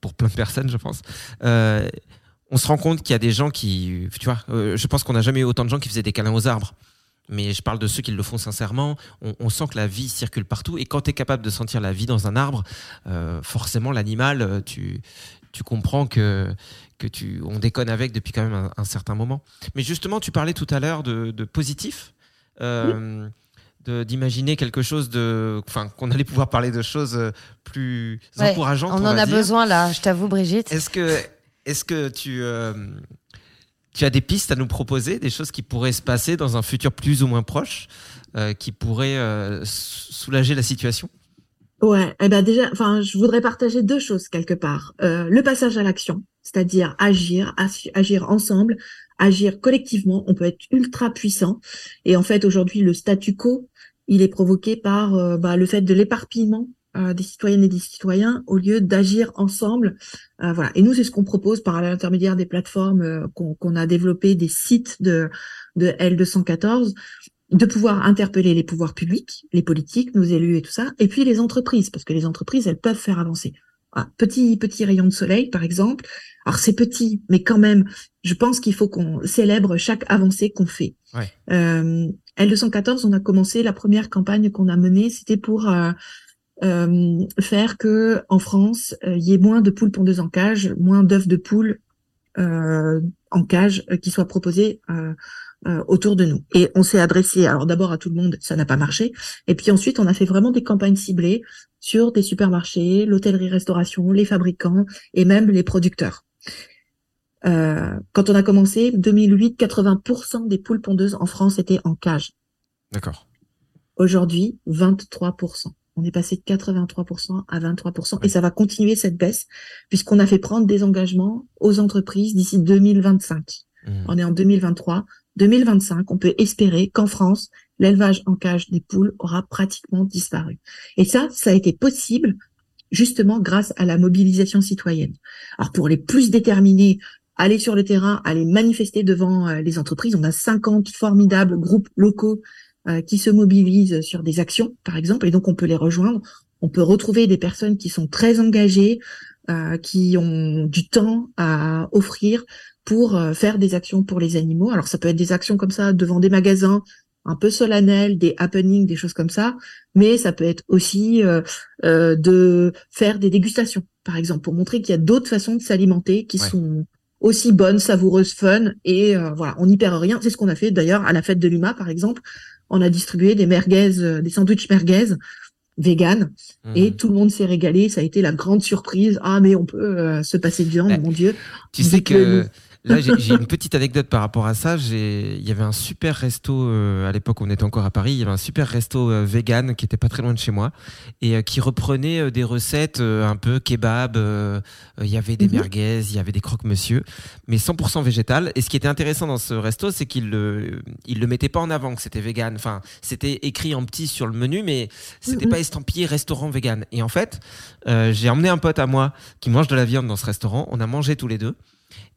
pour plein de personnes, je pense. on se rend compte qu'il y a des gens qui, tu vois, je pense qu'on n'a jamais eu autant de gens qui faisaient des câlins aux arbres. Mais je parle de ceux qui le font sincèrement. On, sent que la vie circule partout. Et quand tu es capable de sentir la vie dans un arbre, forcément, l'animal, tu, tu comprends que, que tu, on déconne avec depuis quand même un, un certain moment. Mais justement, tu parlais tout à l'heure de, de positif. euh, d'imaginer quelque chose de, enfin, qu'on allait pouvoir parler de choses euh, plus Ouais, encourageantes. on en a dire. besoin là, je t'avoue, Brigitte. Est-ce que, est-ce que tu, euh, tu as des pistes à nous proposer, des choses qui pourraient se passer dans un futur plus ou moins proche, euh, qui pourraient euh, sou- soulager la situation? Ouais, eh ben déjà, enfin, je voudrais partager deux choses quelque part. Euh, le passage à l'action, c'est-à-dire agir, agi- agir ensemble, agir collectivement. On peut être ultra puissant. Et en fait, aujourd'hui, le statu quo, il est provoqué par euh, bah, le fait de l'éparpillement euh, des citoyennes et des citoyens au lieu d'agir ensemble. Euh, voilà. Et nous, c'est ce qu'on propose par l'intermédiaire des plateformes euh, qu'on a développé, des sites de, de L214 de pouvoir interpeller les pouvoirs publics, les politiques, nos élus et tout ça, et puis les entreprises, parce que les entreprises, elles peuvent faire avancer. Voilà. Petit, petit rayon de soleil, par exemple. Alors c'est petit, mais quand même, je pense qu'il faut qu'on célèbre chaque avancée qu'on fait. Ouais. Euh, L214, on a commencé, la première campagne qu'on a menée, c'était pour euh, euh, faire que en France, euh, il y ait moins de poules pondeuses en cage, moins d'œufs de poules en cage euh, qui soient proposés euh, euh, autour de nous. Et on s'est adressé, alors d'abord à tout le monde, ça n'a pas marché. Et puis ensuite, on a fait vraiment des campagnes ciblées sur des supermarchés, l'hôtellerie-restauration, les fabricants et même les producteurs. Euh, quand on a commencé, 2008, 80% des poules pondeuses en France étaient en cage. D'accord. Aujourd'hui, 23%. On est passé de 83% à 23% et ça va continuer cette baisse puisqu'on a fait prendre des engagements aux entreprises d'ici 2025. Mmh. On est en 2023. 2025, on peut espérer qu'en France, l'élevage en cage des poules aura pratiquement disparu. Et ça, ça a été possible justement grâce à la mobilisation citoyenne. Alors pour les plus déterminés, aller sur le terrain, aller manifester devant euh, les entreprises, on a 50 formidables groupes locaux qui se mobilisent sur des actions, par exemple, et donc on peut les rejoindre. On peut retrouver des personnes qui sont très engagées, euh, qui ont du temps à offrir pour euh, faire des actions pour les animaux. Alors ça peut être des actions comme ça devant des magasins un peu solennels, des happenings, des choses comme ça, mais ça peut être aussi euh, euh, de faire des dégustations, par exemple, pour montrer qu'il y a d'autres façons de s'alimenter qui Ouais. sont aussi bonnes, savoureuses, fun, et euh, voilà, on n'y perd rien. C'est ce qu'on a fait d'ailleurs à la fête de l'UMA, par exemple. On a distribué des merguez, euh, des sandwichs merguez vegan, et Mmh. tout le monde s'est régalé. Ça a été la grande surprise. Ah, mais on peut euh, se passer de viande, Ouais. mon Dieu. Tu sais que nous. Là, j'ai une petite anecdote par rapport à ça. Il y avait un super resto euh, à l'époque, où on était encore à Paris. Il y avait un super resto euh, vegan qui était pas très loin de chez moi et euh, qui reprenait des recettes un peu kebab. Il y avait des Mhm. merguez, il y avait des croque-monsieur, mais 100% végétal. Et ce qui était intéressant dans ce resto, c'est qu'il le, il le mettait pas en avant que c'était vegan. Enfin, c'était écrit en petit sur le menu, mais c'était Mhm. pas estampillé restaurant vegan. Et en fait, j'ai emmené un pote à moi qui mange de la viande dans ce restaurant. On a mangé tous les deux.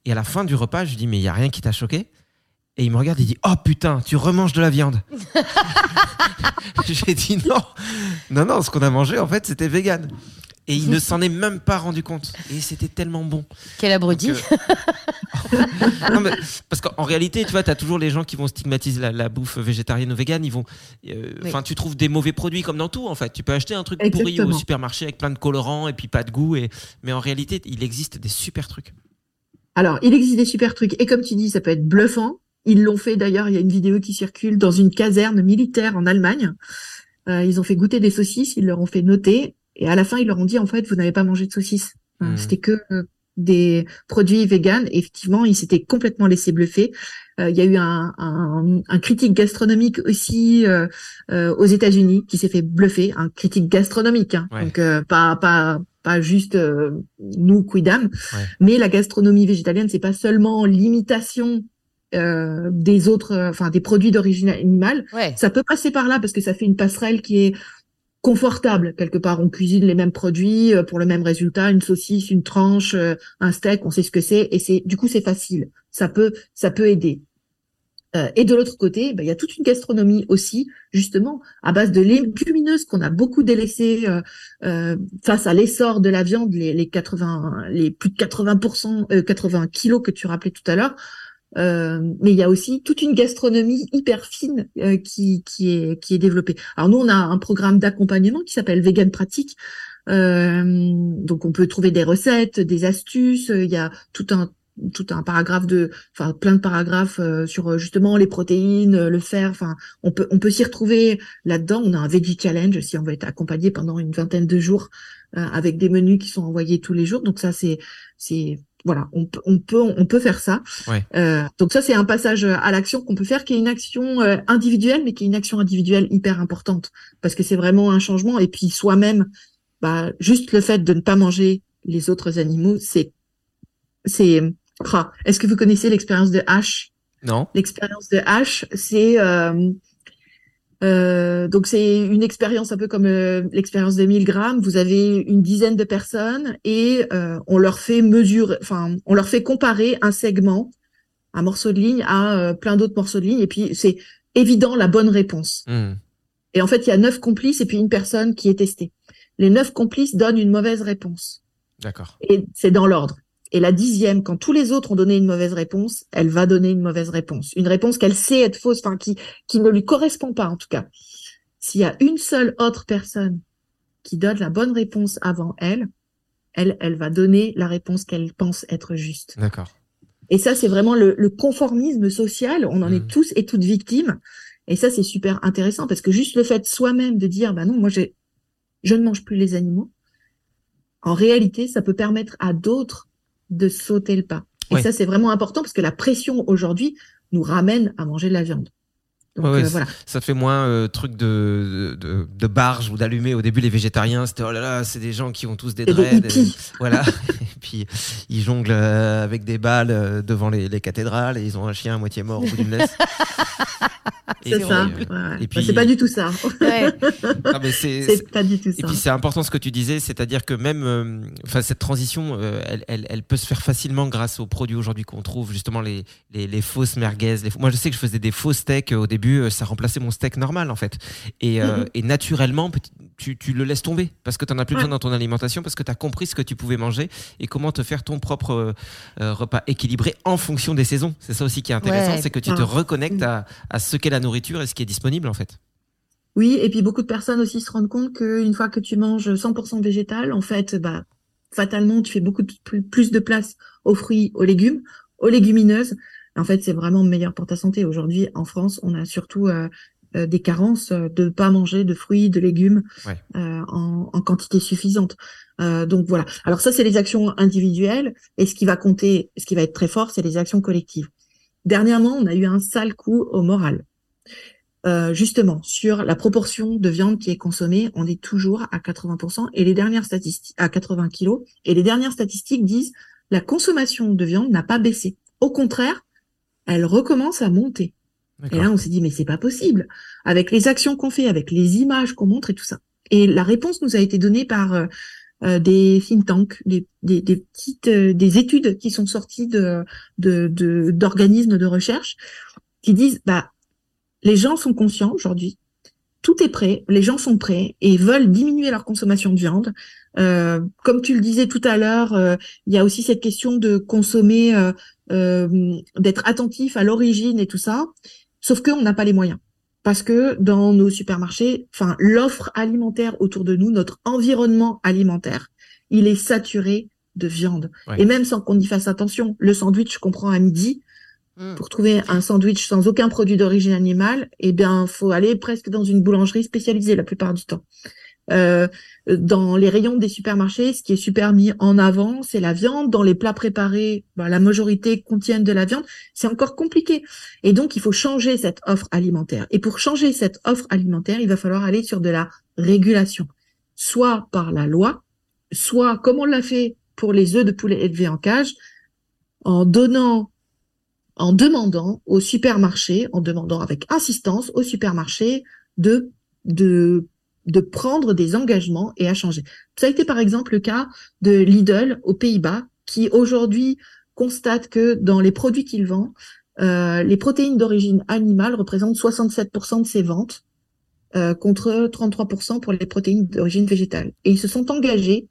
Et à la fin du repas, je lui dis, mais il y a rien qui t'a choqué? Et il me regarde, il dit, oh putain, tu remanges de la viande. [laughs] [laughs] J'ai dit, non, non, non, ce qu'on a mangé, en fait, c'était vegan. Et il ne s'en est même pas rendu compte. Et c'était tellement bon. Quel abruti. Euh, [laughs] parce qu'en réalité, tu vois, tu as toujours les gens qui vont stigmatiser la, la bouffe végétarienne ou végane. Ils vont, euh, Oui. tu trouves des mauvais produits comme dans tout, en fait. Tu peux acheter un truc pourri au supermarché avec plein de colorants et puis pas de goût. Et... Mais en réalité, il existe des super trucs. Alors, il existe des super trucs. Et comme tu dis, ça peut être bluffant. Ils l'ont fait d'ailleurs, il y a une vidéo qui circule dans une caserne militaire en Allemagne. Euh, ils ont fait goûter des saucisses, ils leur ont fait noter. Et à la fin, ils leur ont dit, en fait, vous n'avez pas mangé de saucisses. Mhm. C'était que euh, des produits véganes. Effectivement, ils s'étaient complètement laissés bluffer. Euh, Il y a eu un, un, un critique gastronomique aussi euh, euh, aux États-Unis qui s'est fait bluffer, un critique gastronomique, hein. Ouais. donc euh, pas pas pas juste euh, nous quidam, Ouais. mais la gastronomie végétalienne, c'est pas seulement l'imitation euh, des autres, euh, enfin des produits d'origine animale. Ouais. Ça peut passer par là parce que ça fait une passerelle qui est confortable quelque part. On cuisine les mêmes produits euh, pour le même résultat, une saucisse, une tranche, euh, un steak, on sait ce que c'est et c'est du coup c'est facile. Ça peut ça peut aider. Euh, et de l'autre côté, ben, il y a toute une gastronomie aussi, justement, à base de légumineuses qu'on a beaucoup délaissées euh, euh, face à l'essor de la viande, les, les 80, les plus de 80%, euh, 80 kilos que tu rappelais tout à l'heure. Euh, mais il y a aussi toute une gastronomie hyper fine euh, qui, qui, est, qui est développée. Alors nous, on a un programme d'accompagnement qui s'appelle Vegan Pratique. Euh, donc on peut trouver des recettes, des astuces. Il y a tout un tout un paragraphe de, enfin plein de paragraphes euh, sur euh, justement les protéines, euh, le fer. Enfin, on peut on peut s'y retrouver là-dedans. On a un veggie challenge si on veut être accompagné pendant une vingtaine de jours avec des menus qui sont envoyés tous les jours. Donc ça c'est c'est voilà, on, peut on peut on peut faire ça. Ouais. donc ça c'est un passage à l'action qu'on peut faire, qui est une action individuelle, mais qui est une action individuelle hyper importante parce que c'est vraiment un changement. Et puis soi-même, bah juste le fait de ne pas manger les autres animaux, c'est c'est est-ce que vous connaissez l'expérience de H? Non. L'expérience de H, c'est euh, euh, donc c'est une expérience un peu comme euh, l'expérience de Milgram. Vous avez une dizaine de personnes et on leur fait mesurer, enfin on leur fait comparer un segment, un morceau de ligne à plein d'autres morceaux de ligne et puis c'est évident la bonne réponse. Hmm. Et en fait il y a neuf complices et puis une personne qui est testée. Les neuf complices donnent une mauvaise réponse. D'accord. Et c'est dans l'ordre. Et la dixième, quand tous les autres ont donné une mauvaise réponse, elle va donner une mauvaise réponse. Une réponse qu'elle sait être fausse, enfin qui, qui ne lui correspond pas en tout cas. S'il y a une seule autre personne qui donne la bonne réponse avant elle, elle, elle va donner la réponse qu'elle pense être juste. D'accord. Et ça, c'est vraiment le, le, conformisme social. On en est tous et toutes victimes. Et ça, c'est super intéressant parce que juste le fait soi-même de dire, bah non, moi, j'ai, je ne mange plus les animaux. En réalité, ça peut permettre à d'autres de sauter le pas. Et Ouais. ça, c'est vraiment important parce que la pression aujourd'hui nous ramène à manger de la viande. Donc Ouais, euh, voilà. Ça fait moins euh, truc de, de, de barge ou d'allumer. Au début, les végétariens, c'était oh là là, c'est des gens qui ont tous des Et dreads. hippies. voilà. [laughs] et puis, ils jonglent euh, avec des balles euh, devant les, les cathédrales et ils ont un chien à moitié mort au bout d'une laisse. [laughs] Et C'est ça. Ouais, et Bah, puis- c'est pas du tout ça. Ouais. [laughs] non, mais c'est- pas du tout Et ça. puis c'est important ce que tu disais, c'est-à-dire que même, euh, enfin cette transition, euh, elle, elle, elle peut se faire facilement grâce aux produits aujourd'hui qu'on trouve, justement les, les, les fausses merguez. Les, moi je sais que je faisais des faux steaks au début, euh, ça remplaçait mon steak normal en fait. Et, euh, Mhm. et naturellement, tu, tu le laisses tomber parce que tu n'en as plus Ouais. besoin dans ton alimentation, parce que tu as compris ce que tu pouvais manger et comment te faire ton propre euh, repas équilibré en fonction des saisons. C'est ça aussi qui est intéressant, Ouais. c'est que tu te reconnectes à, à ce qu'est la nourriture et ce qui est disponible en fait. Oui, et puis beaucoup de personnes aussi se rendent compte qu'une fois que tu manges 100% végétal, en fait, bah, fatalement, tu fais beaucoup de- plus de place aux fruits, aux légumes, aux légumineuses. En fait, c'est vraiment meilleur pour ta santé. Aujourd'hui, en France, on a surtout euh, euh, des carences euh, de pas manger de fruits, de légumes Ouais. euh, en, en quantité suffisante. Euh, donc voilà. Alors ça, c'est les actions individuelles. Et ce qui va compter, ce qui va être très fort, c'est les actions collectives. Dernièrement, on a eu un sale coup au moral. Euh, justement, sur la proportion de viande qui est consommée, on est toujours à 80% et les dernières statistiques à 80 kilos et les dernières statistiques disent la consommation de viande n'a pas baissé. Au contraire, elle recommence à monter. Et là, on s'est dit mais c'est pas possible avec les actions qu'on fait, avec les images qu'on montre et tout ça. Et la réponse nous a été donnée par euh, euh, des think tanks, des, des, des petites euh, des études qui sont sorties de de de- d'organismes de recherche qui disent bah les gens sont conscients aujourd'hui, tout est prêt, les gens sont prêts et veulent diminuer leur consommation de viande. Euh, comme tu le disais tout à l'heure, euh, il y a aussi cette question de consommer, euh, euh, d'être attentif à l'origine et tout ça. Sauf qu'on n'a pas les moyens. Parce que dans nos supermarchés, enfin, l'offre alimentaire autour de nous, notre environnement alimentaire, il est saturé de viande. Ouais. Et même sans qu'on y fasse attention, le sandwich qu'on prend à midi, Mm. pour trouver un sandwich sans aucun produit d'origine animale, eh bien, faut aller presque dans une boulangerie spécialisée la plupart du temps. Euh, dans les rayons des supermarchés, ce qui est super mis en avant, c'est la viande. Dans les plats préparés, ben, la majorité contiennent de la viande. C'est encore compliqué. Et donc, il faut changer cette offre alimentaire. Et pour changer cette offre alimentaire, il va falloir aller sur de la régulation, soit par la loi, soit comme on l'a fait pour les œufs de poulet élevés en cage, en donnant en demandant au supermarché, en demandant avec insistance au supermarché de, de, de prendre des engagements et à changer. Ça a été par exemple le cas de Lidl aux Pays-Bas, qui aujourd'hui constate que dans les produits qu'il vend, euh, les protéines d'origine animale représentent 67% de ses ventes, euh, contre 33% pour les protéines d'origine végétale. Et ils se sont engagés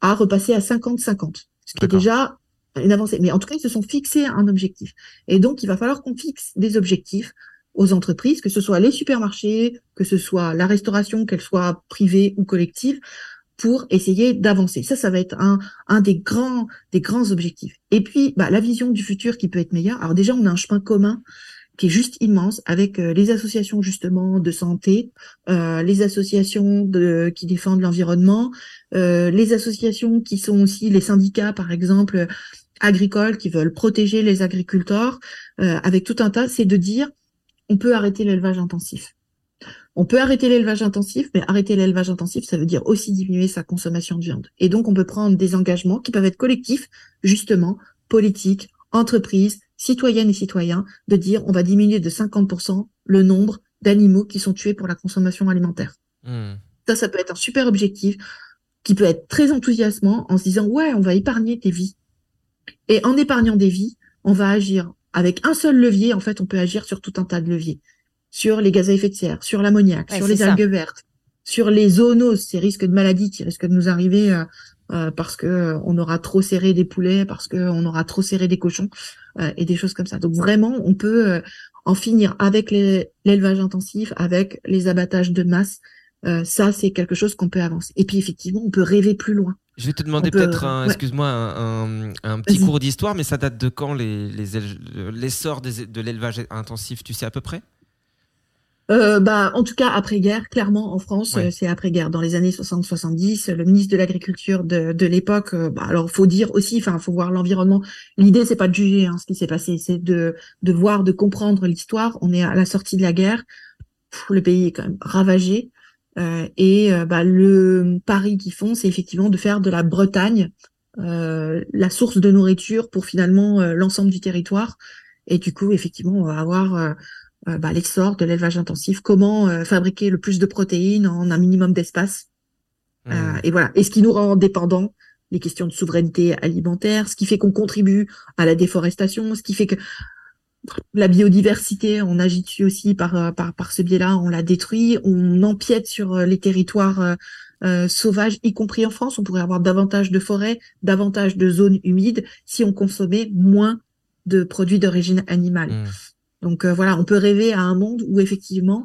à repasser à 50-50, ce qui est déjà une avancée. Mais en tout cas, ils se sont fixés un objectif. Et donc, il va falloir qu'on fixe des objectifs aux entreprises, que ce soit les supermarchés, que ce soit la restauration, qu'elle soit privée ou collective, pour essayer d'avancer. Ça, ça va être un, un des grands, des grands objectifs. Et puis, bah, la vision du futur qui peut être meilleure. Alors déjà, on a un chemin commun qui est juste immense avec euh, les associations justement de santé, euh, les associations de, qui défendent l'environnement, euh, les associations qui sont aussi les syndicats par exemple agricoles qui veulent protéger les agriculteurs, euh, avec tout un tas, c'est de dire on peut arrêter l'élevage intensif. On peut arrêter l'élevage intensif, mais arrêter l'élevage intensif, ça veut dire aussi diminuer sa consommation de viande. Et donc, on peut prendre des engagements qui peuvent être collectifs, justement, politiques, entreprises, citoyennes et citoyens, de dire on va diminuer de 50% le nombre d'animaux qui sont tués pour la consommation alimentaire. Hmm. Ça, ça peut être un super objectif qui peut être très enthousiasmant en se disant ouais, on va épargner des vies. Et en épargnant des vies, on va agir avec un seul levier. En fait, on peut agir sur tout un tas de leviers sur les gaz à effet de serre, sur l'ammoniac, Ouais, sur les ça. algues vertes, sur les zoonoses, ces risques de maladies qui risquent de nous arriver euh, euh, parce que euh, on aura trop serré des poulets, parce que on aura trop serré des cochons euh, et des choses comme ça. Donc vraiment, on peut euh, en finir avec l'élevage intensif, avec les abattages de masse. Euh, ça, c'est quelque chose qu'on peut avancer. Et puis effectivement, on peut rêver plus loin. Je vais te demander peut- peut-être, ouais. excuse-moi, un, un- un petit cours d'histoire, mais ça date de quand les- les éle- l'essor de l'élevage intensif Tu sais à peu près? Euh, bah, en tout cas, après-guerre, clairement, en France, Ouais. euh, c'est après-guerre. Dans les années 60-70, le ministre de l'Agriculture de, de l'époque, euh, bah, alors faut dire aussi, enfin, faut voir l'environnement. L'idée, c'est pas de juger hein, ce qui s'est passé, c'est de, de voir, de comprendre l'histoire. On est à la sortie de la guerre. Pff, le pays est quand même ravagé. Euh, et euh, bah, le pari qu'ils font, c'est effectivement de faire de la Bretagne euh, la source de nourriture pour finalement l'ensemble du territoire. Et du coup, effectivement, on va avoir bah, l'essor de l'élevage intensif, comment fabriquer le plus de protéines en un minimum d'espace. Euh, et voilà. Et ce qui nous rend dépendants, les questions de souveraineté alimentaire, ce qui fait qu'on contribue à la déforestation, ce qui fait que la biodiversité, on agit dessus aussi par, euh, par, par ce biais-là, on la détruit, on empiète sur euh, les territoires euh, sauvages, y compris en France. On pourrait avoir davantage de forêts, davantage de zones humides si on consommait moins de produits d'origine animale. Hmm. Donc euh, voilà, on peut rêver à un monde où effectivement,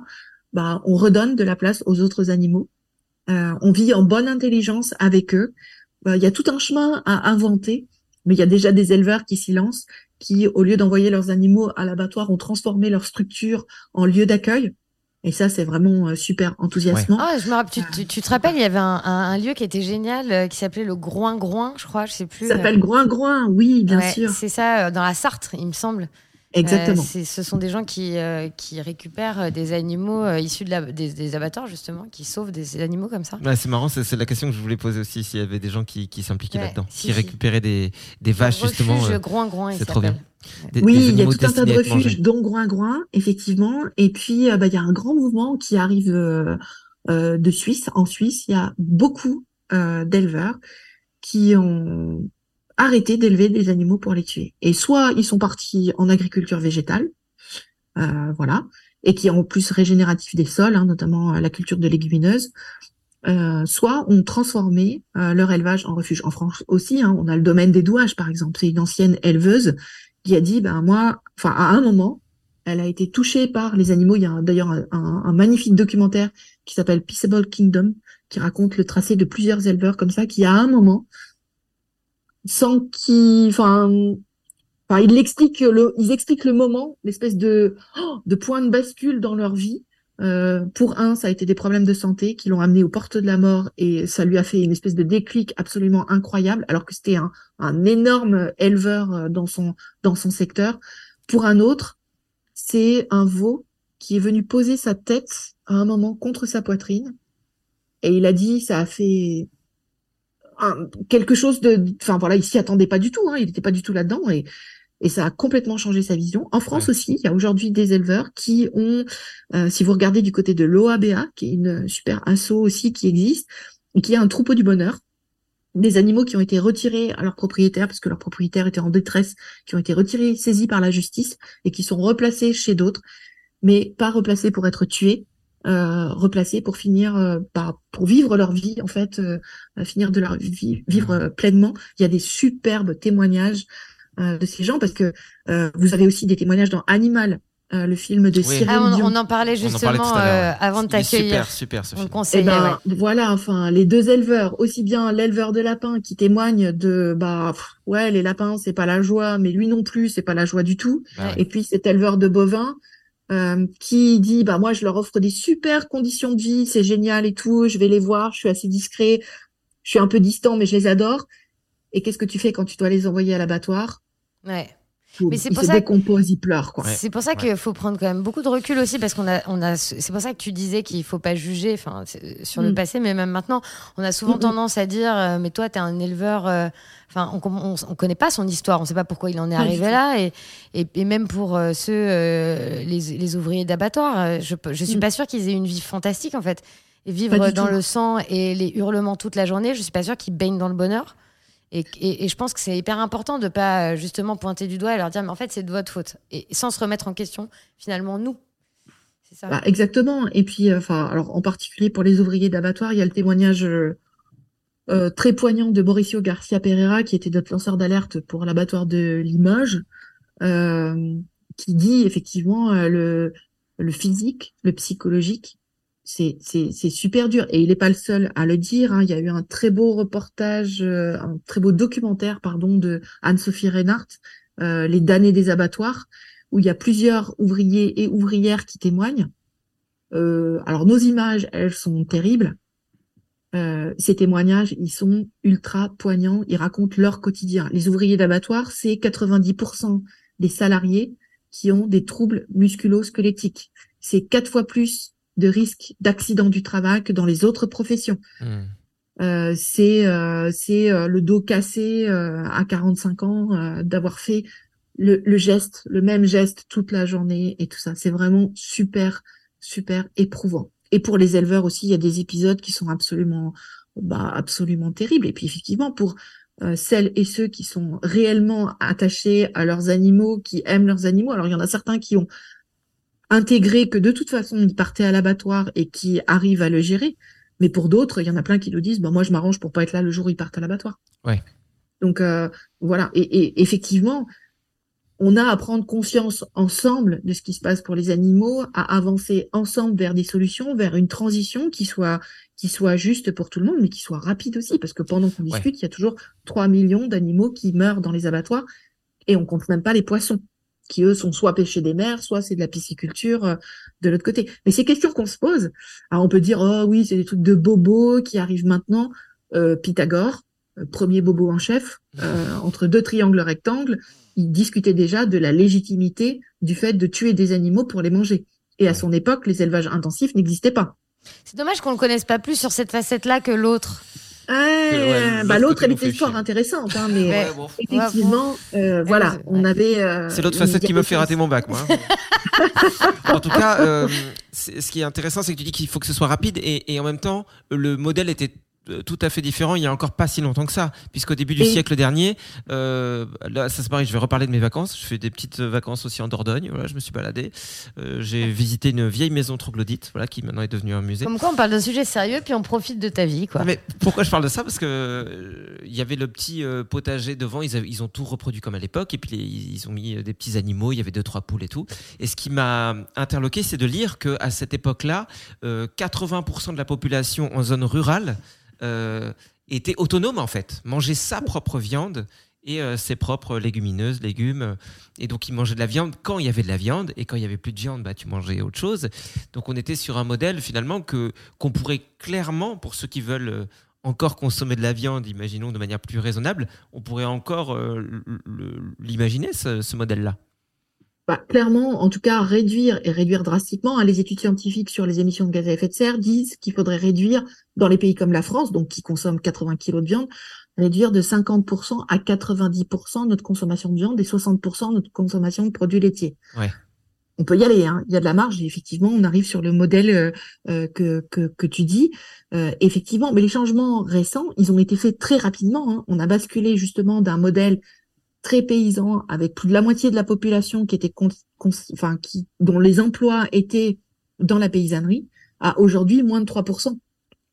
bah, on redonne de la place aux autres animaux. Euh, on vit en bonne intelligence avec eux. Euh, Il y a tout un chemin à inventer, mais il y a déjà des éleveurs qui s'y lancent, qui, au lieu d'envoyer leurs animaux à l'abattoir, ont transformé leur structure en lieu d'accueil. Et ça, c'est vraiment euh, super enthousiasmant. Ah, je me rappelle, tu, tu- tu te rappelles, il y avait un, un- un lieu qui était génial, euh, qui s'appelait le Groin Groin, je crois, je sais plus. Ça s'appelle Groin Groin, oui, bien Ouais, sûr. C'est ça, euh, dans la Sarthe, il me semble. Exactement. Euh, ce sont des gens qui, euh, qui récupèrent euh, des animaux euh, issus de la- des, des abattoirs, justement, qui sauvent des animaux comme ça. Ouais, c'est marrant, c'est la question que je voulais poser aussi, s'il y avait des gens qui, qui s'impliquaient Ouais, là-dedans, si, qui si. récupéraient des, des vaches, justement. Refuge euh, Groin Groin, c'est trop bien. des- Oui, il y a tout un tas de refuges, dont Groin Groin, effectivement. Et puis, euh, bah, il y a un grand mouvement qui arrive euh, euh, de Suisse. En Suisse, il y a beaucoup euh, d'éleveurs qui ont arrêté d'élever des animaux pour les tuer. Et soit ils sont partis en agriculture végétale, euh, voilà, et qui est en plus régénératif des sols, hein, notamment euh, la culture de légumineuses, euh, soit ont transformé euh, leur élevage en refuge. En France aussi, hein, on a le domaine des douages, par exemple. C'est une ancienne éleveuse qui a dit, ben moi, enfin à un moment, elle a été touchée par les animaux. Il y a d'ailleurs un, magnifique documentaire qui s'appelle Peaceable Kingdom, qui raconte le tracé de plusieurs éleveurs comme ça, qui à un moment, sans qu'ils, enfin, enfin, ils l'expliquent le, ils expliquent le moment, l'espèce de oh, de point de bascule dans leur vie. Euh, pour un, ça a été des problèmes de santé qui l'ont amené aux portes de la mort et ça lui a fait une espèce de déclic absolument incroyable, alors que c'était un, un énorme éleveur euh, dans son dans son secteur. Pour un autre, c'est un veau qui est venu poser sa tête à un moment contre sa poitrine et il a dit ça a fait un- quelque chose de enfin voilà il s'y attendait pas du tout hein, il n'était pas du tout là-dedans et et ça a complètement changé sa vision. En France Ouais. aussi, il y a aujourd'hui des éleveurs qui ont, euh, si vous regardez du côté de l'OABA, qui est une super asso aussi qui existe, et qui a un troupeau du bonheur, des animaux qui ont été retirés à leurs propriétaires parce que leurs propriétaires étaient en détresse, qui ont été retirés, saisis par la justice et qui sont replacés chez d'autres, mais pas replacés pour être tués, euh, replacés pour finir, euh, par- pour vivre leur vie en fait, euh, euh, finir de leur vie, vivre euh, pleinement. Il y a des superbes témoignages euh, de ces gens parce que euh, vous avez aussi des témoignages dans Animal euh, le film de Oui. Cyril Ah, on, Dion. on en parlait en justement parlait euh, avant de t'accueillir. Super, super ce On le film. Eh ben, ouais. voilà, enfin, les deux éleveurs, aussi bien l'éleveur de lapins qui témoigne de, bah, pff, ouais, les lapins, c'est pas la joie, mais lui non plus, c'est pas la joie du tout. Bah ouais. Et puis cet éleveur de bovins euh, qui dit, bah, moi, je leur offre des super conditions de vie, c'est génial et tout, je vais les voir, je suis assez discret, je suis un peu distant, mais je les adore. Et qu'est-ce que tu fais quand tu dois les envoyer à l'abattoir? Ouais. Mais c'est pour se ça- décomposent, ils pleurent, quoi. C'est pour ça qu'il faut prendre quand même beaucoup de recul aussi parce qu'on a, on a, c'est pour ça que tu disais qu'il faut pas juger, enfin, sur le Mm. passé, mais même maintenant, on a souvent Mm, tendance à dire, euh, mais toi, t'es un éleveur, euh, enfin, on, on, on connaît pas son histoire, on sait pas pourquoi il en est arrivé là, et, et, et même pour euh, ceux, euh, les, les ouvriers d'abattoir, je, je suis Mm. pas sûre qu'ils aient une vie fantastique en fait. Et vivre dans tout. le sang et les hurlements toute la journée, je suis pas sûre qu'ils baignent dans le bonheur. Et, je pense que c'est hyper important de pas euh, justement pointer du doigt et leur dire mais en fait c'est de votre faute. Et sans se remettre en question finalement nous. Ça. Bah, exactement. Et puis, euh, enfin, alors en particulier pour les ouvriers d'abattoir, il y a le témoignage euh, très poignant de Mauricio Garcia Pereira, qui était notre lanceur d'alerte pour l'abattoir de Limoges, qui dit effectivement le physique, le psychologique, c'est super dur. Et il n'est pas le seul à le dire. hein. Il y a eu un très beau reportage, euh, un très beau documentaire, pardon, de Anne-Sophie Reinhardt, euh, Les damnés des abattoirs où il y a plusieurs ouvriers et ouvrières qui témoignent. Euh, alors nos images, elles sont terribles. Ces témoignages, ils sont ultra poignants. Ils racontent leur quotidien. Les ouvriers d'abattoir, c'est 90% des salariés qui ont des troubles musculo-squelettiques. C'est quatre fois plus de risques d'accident du travail que dans les autres professions. Hmm. Euh, c'est euh, c'est euh, le dos cassé euh, à 45 ans euh, d'avoir fait le, le geste, le même geste toute la journée et tout ça. C'est vraiment super, super éprouvant. Et pour les éleveurs aussi, il y a des épisodes qui sont absolument, bah, absolument terribles. Et puis effectivement, pour euh, celles et ceux qui sont réellement attachés à leurs animaux, qui aiment leurs animaux, alors il y en a certains qui ont intégré que de toute façon ils partaient à l'abattoir et qui arrivent à le gérer. Mais pour d'autres, il y en a plein qui nous disent, bah, moi je m'arrange pour pas être là le jour où ils partent à l'abattoir. Ouais. Donc euh, voilà. Et, et effectivement, on a à prendre conscience ensemble de ce qui se passe pour les animaux, à avancer ensemble vers des solutions, vers une transition qui soit qui soit juste pour tout le monde, mais qui soit rapide aussi, parce que pendant qu'on Ouais. discute, il y a toujours 3 millions d'animaux qui meurent dans les abattoirs, et on compte même pas les poissons, qui eux sont soit pêchés des mers, soit c'est de la pisciculture euh, de l'autre côté. Mais ces questions qu'on se pose, alors on peut dire oh oui c'est des trucs de bobos qui arrivent maintenant. Euh, Pythagore, euh, premier bobo en chef, euh, [laughs] entre deux triangles rectangles, il discutait déjà de la légitimité du fait de tuer des animaux pour les manger. Et à son époque, les élevages intensifs n'existaient pas. c'est dommage qu'on le connaisse pas plus sur cette facette là que l'autre ouais, bah, l'autre fait fort chier. intéressante, hein, mais Ouais. Ouais, bon. effectivement, euh, voilà, on ouais. avait. euh, C'est l'autre une facette qui me fait rater mon bac, moi. [laughs] en tout cas, euh, ce qui est intéressant, c'est que tu dis qu'il faut que ce soit rapide et, et en même temps, le modèle était euh, tout à fait différent il y a encore pas si longtemps que ça puisqu'au début du Et- siècle dernier euh, là ça c'est pareil je vais reparler de mes vacances je fais des petites vacances aussi en Dordogne voilà je me suis baladé. Euh, j'ai visité une vieille maison troglodyte voilà qui maintenant est devenue un musée. Comme quoi on parle d'un sujet sérieux puis on profite de ta vie quoi. Non, mais pourquoi je parle de ça? Parce que euh, il y avait le petit euh, potager devant, ils, avaient- ils ont tout reproduit comme à l'époque, et puis les- ils ont mis euh, des petits animaux, il y avait deux trois poules et tout. Et ce qui m'a interloqué, c'est de lire que à cette époque-là, euh, 80% de la population en zone rurale euh, était autonome en fait, mangeait sa propre viande et euh, ses propres légumineuses, légumes. Et donc, ils mangeaient de la viande quand il y avait de la viande, et quand il y avait plus de viande, bah, tu mangeais autre chose. Donc, on était sur un modèle finalement que qu'on pourrait clairement, pour ceux qui veulent euh, encore consommer de la viande, imaginons de manière plus raisonnable, on pourrait encore euh, l'imaginer ce modèle-là. Bah, clairement, en tout cas, réduire et réduire drastiquement. hein, les études scientifiques sur les émissions de gaz à effet de serre disent qu'il faudrait réduire dans les pays comme la France, donc qui consomment 80 kilos de viande, réduire de 50% à 90% notre consommation de viande et 60% notre consommation de produits laitiers. Ouais. On peut y aller, hein. il y a de la marge et effectivement, on arrive sur le modèle euh, euh, que, que, que tu dis. Euh, effectivement, mais les changements récents, ils ont été faits très rapidement. hein. On a basculé justement d'un modèle très paysan, avec plus de la moitié de la population qui était, con- enfin, qui, dont les emplois étaient dans la paysannerie, à aujourd'hui moins de 3%.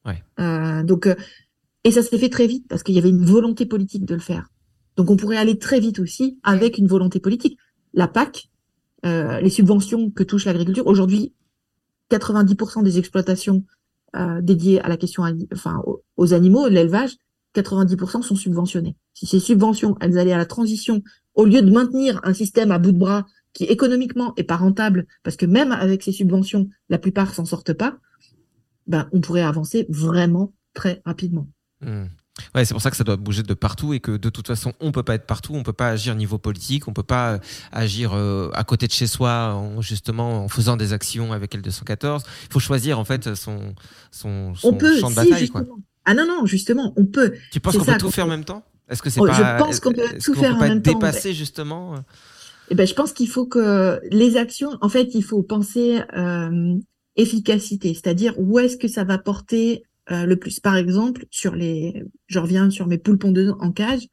Ouais. Euh, donc, euh, et ça s'est fait très vite parce qu'il y avait une volonté politique de le faire. Donc, on pourrait aller très vite aussi avec une volonté politique. La PAC, euh, les subventions que touche l'agriculture. Aujourd'hui, 90% des exploitations euh, dédiées à la question, enfin, aux, aux animaux, l'élevage, 90% sont subventionnés. Si ces subventions, elles allaient à la transition, au lieu de maintenir un système à bout de bras qui économiquement est pas rentable, parce que même avec ces subventions, la plupart s'en sortent pas, ben, on pourrait avancer vraiment très rapidement. Hmm. Ouais, c'est pour ça que ça doit bouger de partout et que de toute façon, on peut pas être partout, on peut pas agir niveau politique, on peut pas euh, agir euh, à côté de chez soi, en, justement en faisant des actions avec L214. Il faut choisir en fait son son, son on peut, champ de si, bataille. justement. Quoi. Ah non, non, justement, on peut. Tu penses qu'on peut tout faire en même temps? Est-ce que c'est Oh, pas je pense qu'on peut tout faire peut en même temps, dépassé justement Eh ben, je pense qu'il faut que les actions, en fait, il faut penser euh, efficacité, c'est-à-dire où est-ce que ça va porter euh, le plus? Par exemple, sur les, je reviens sur mes poules pondeuses en cage.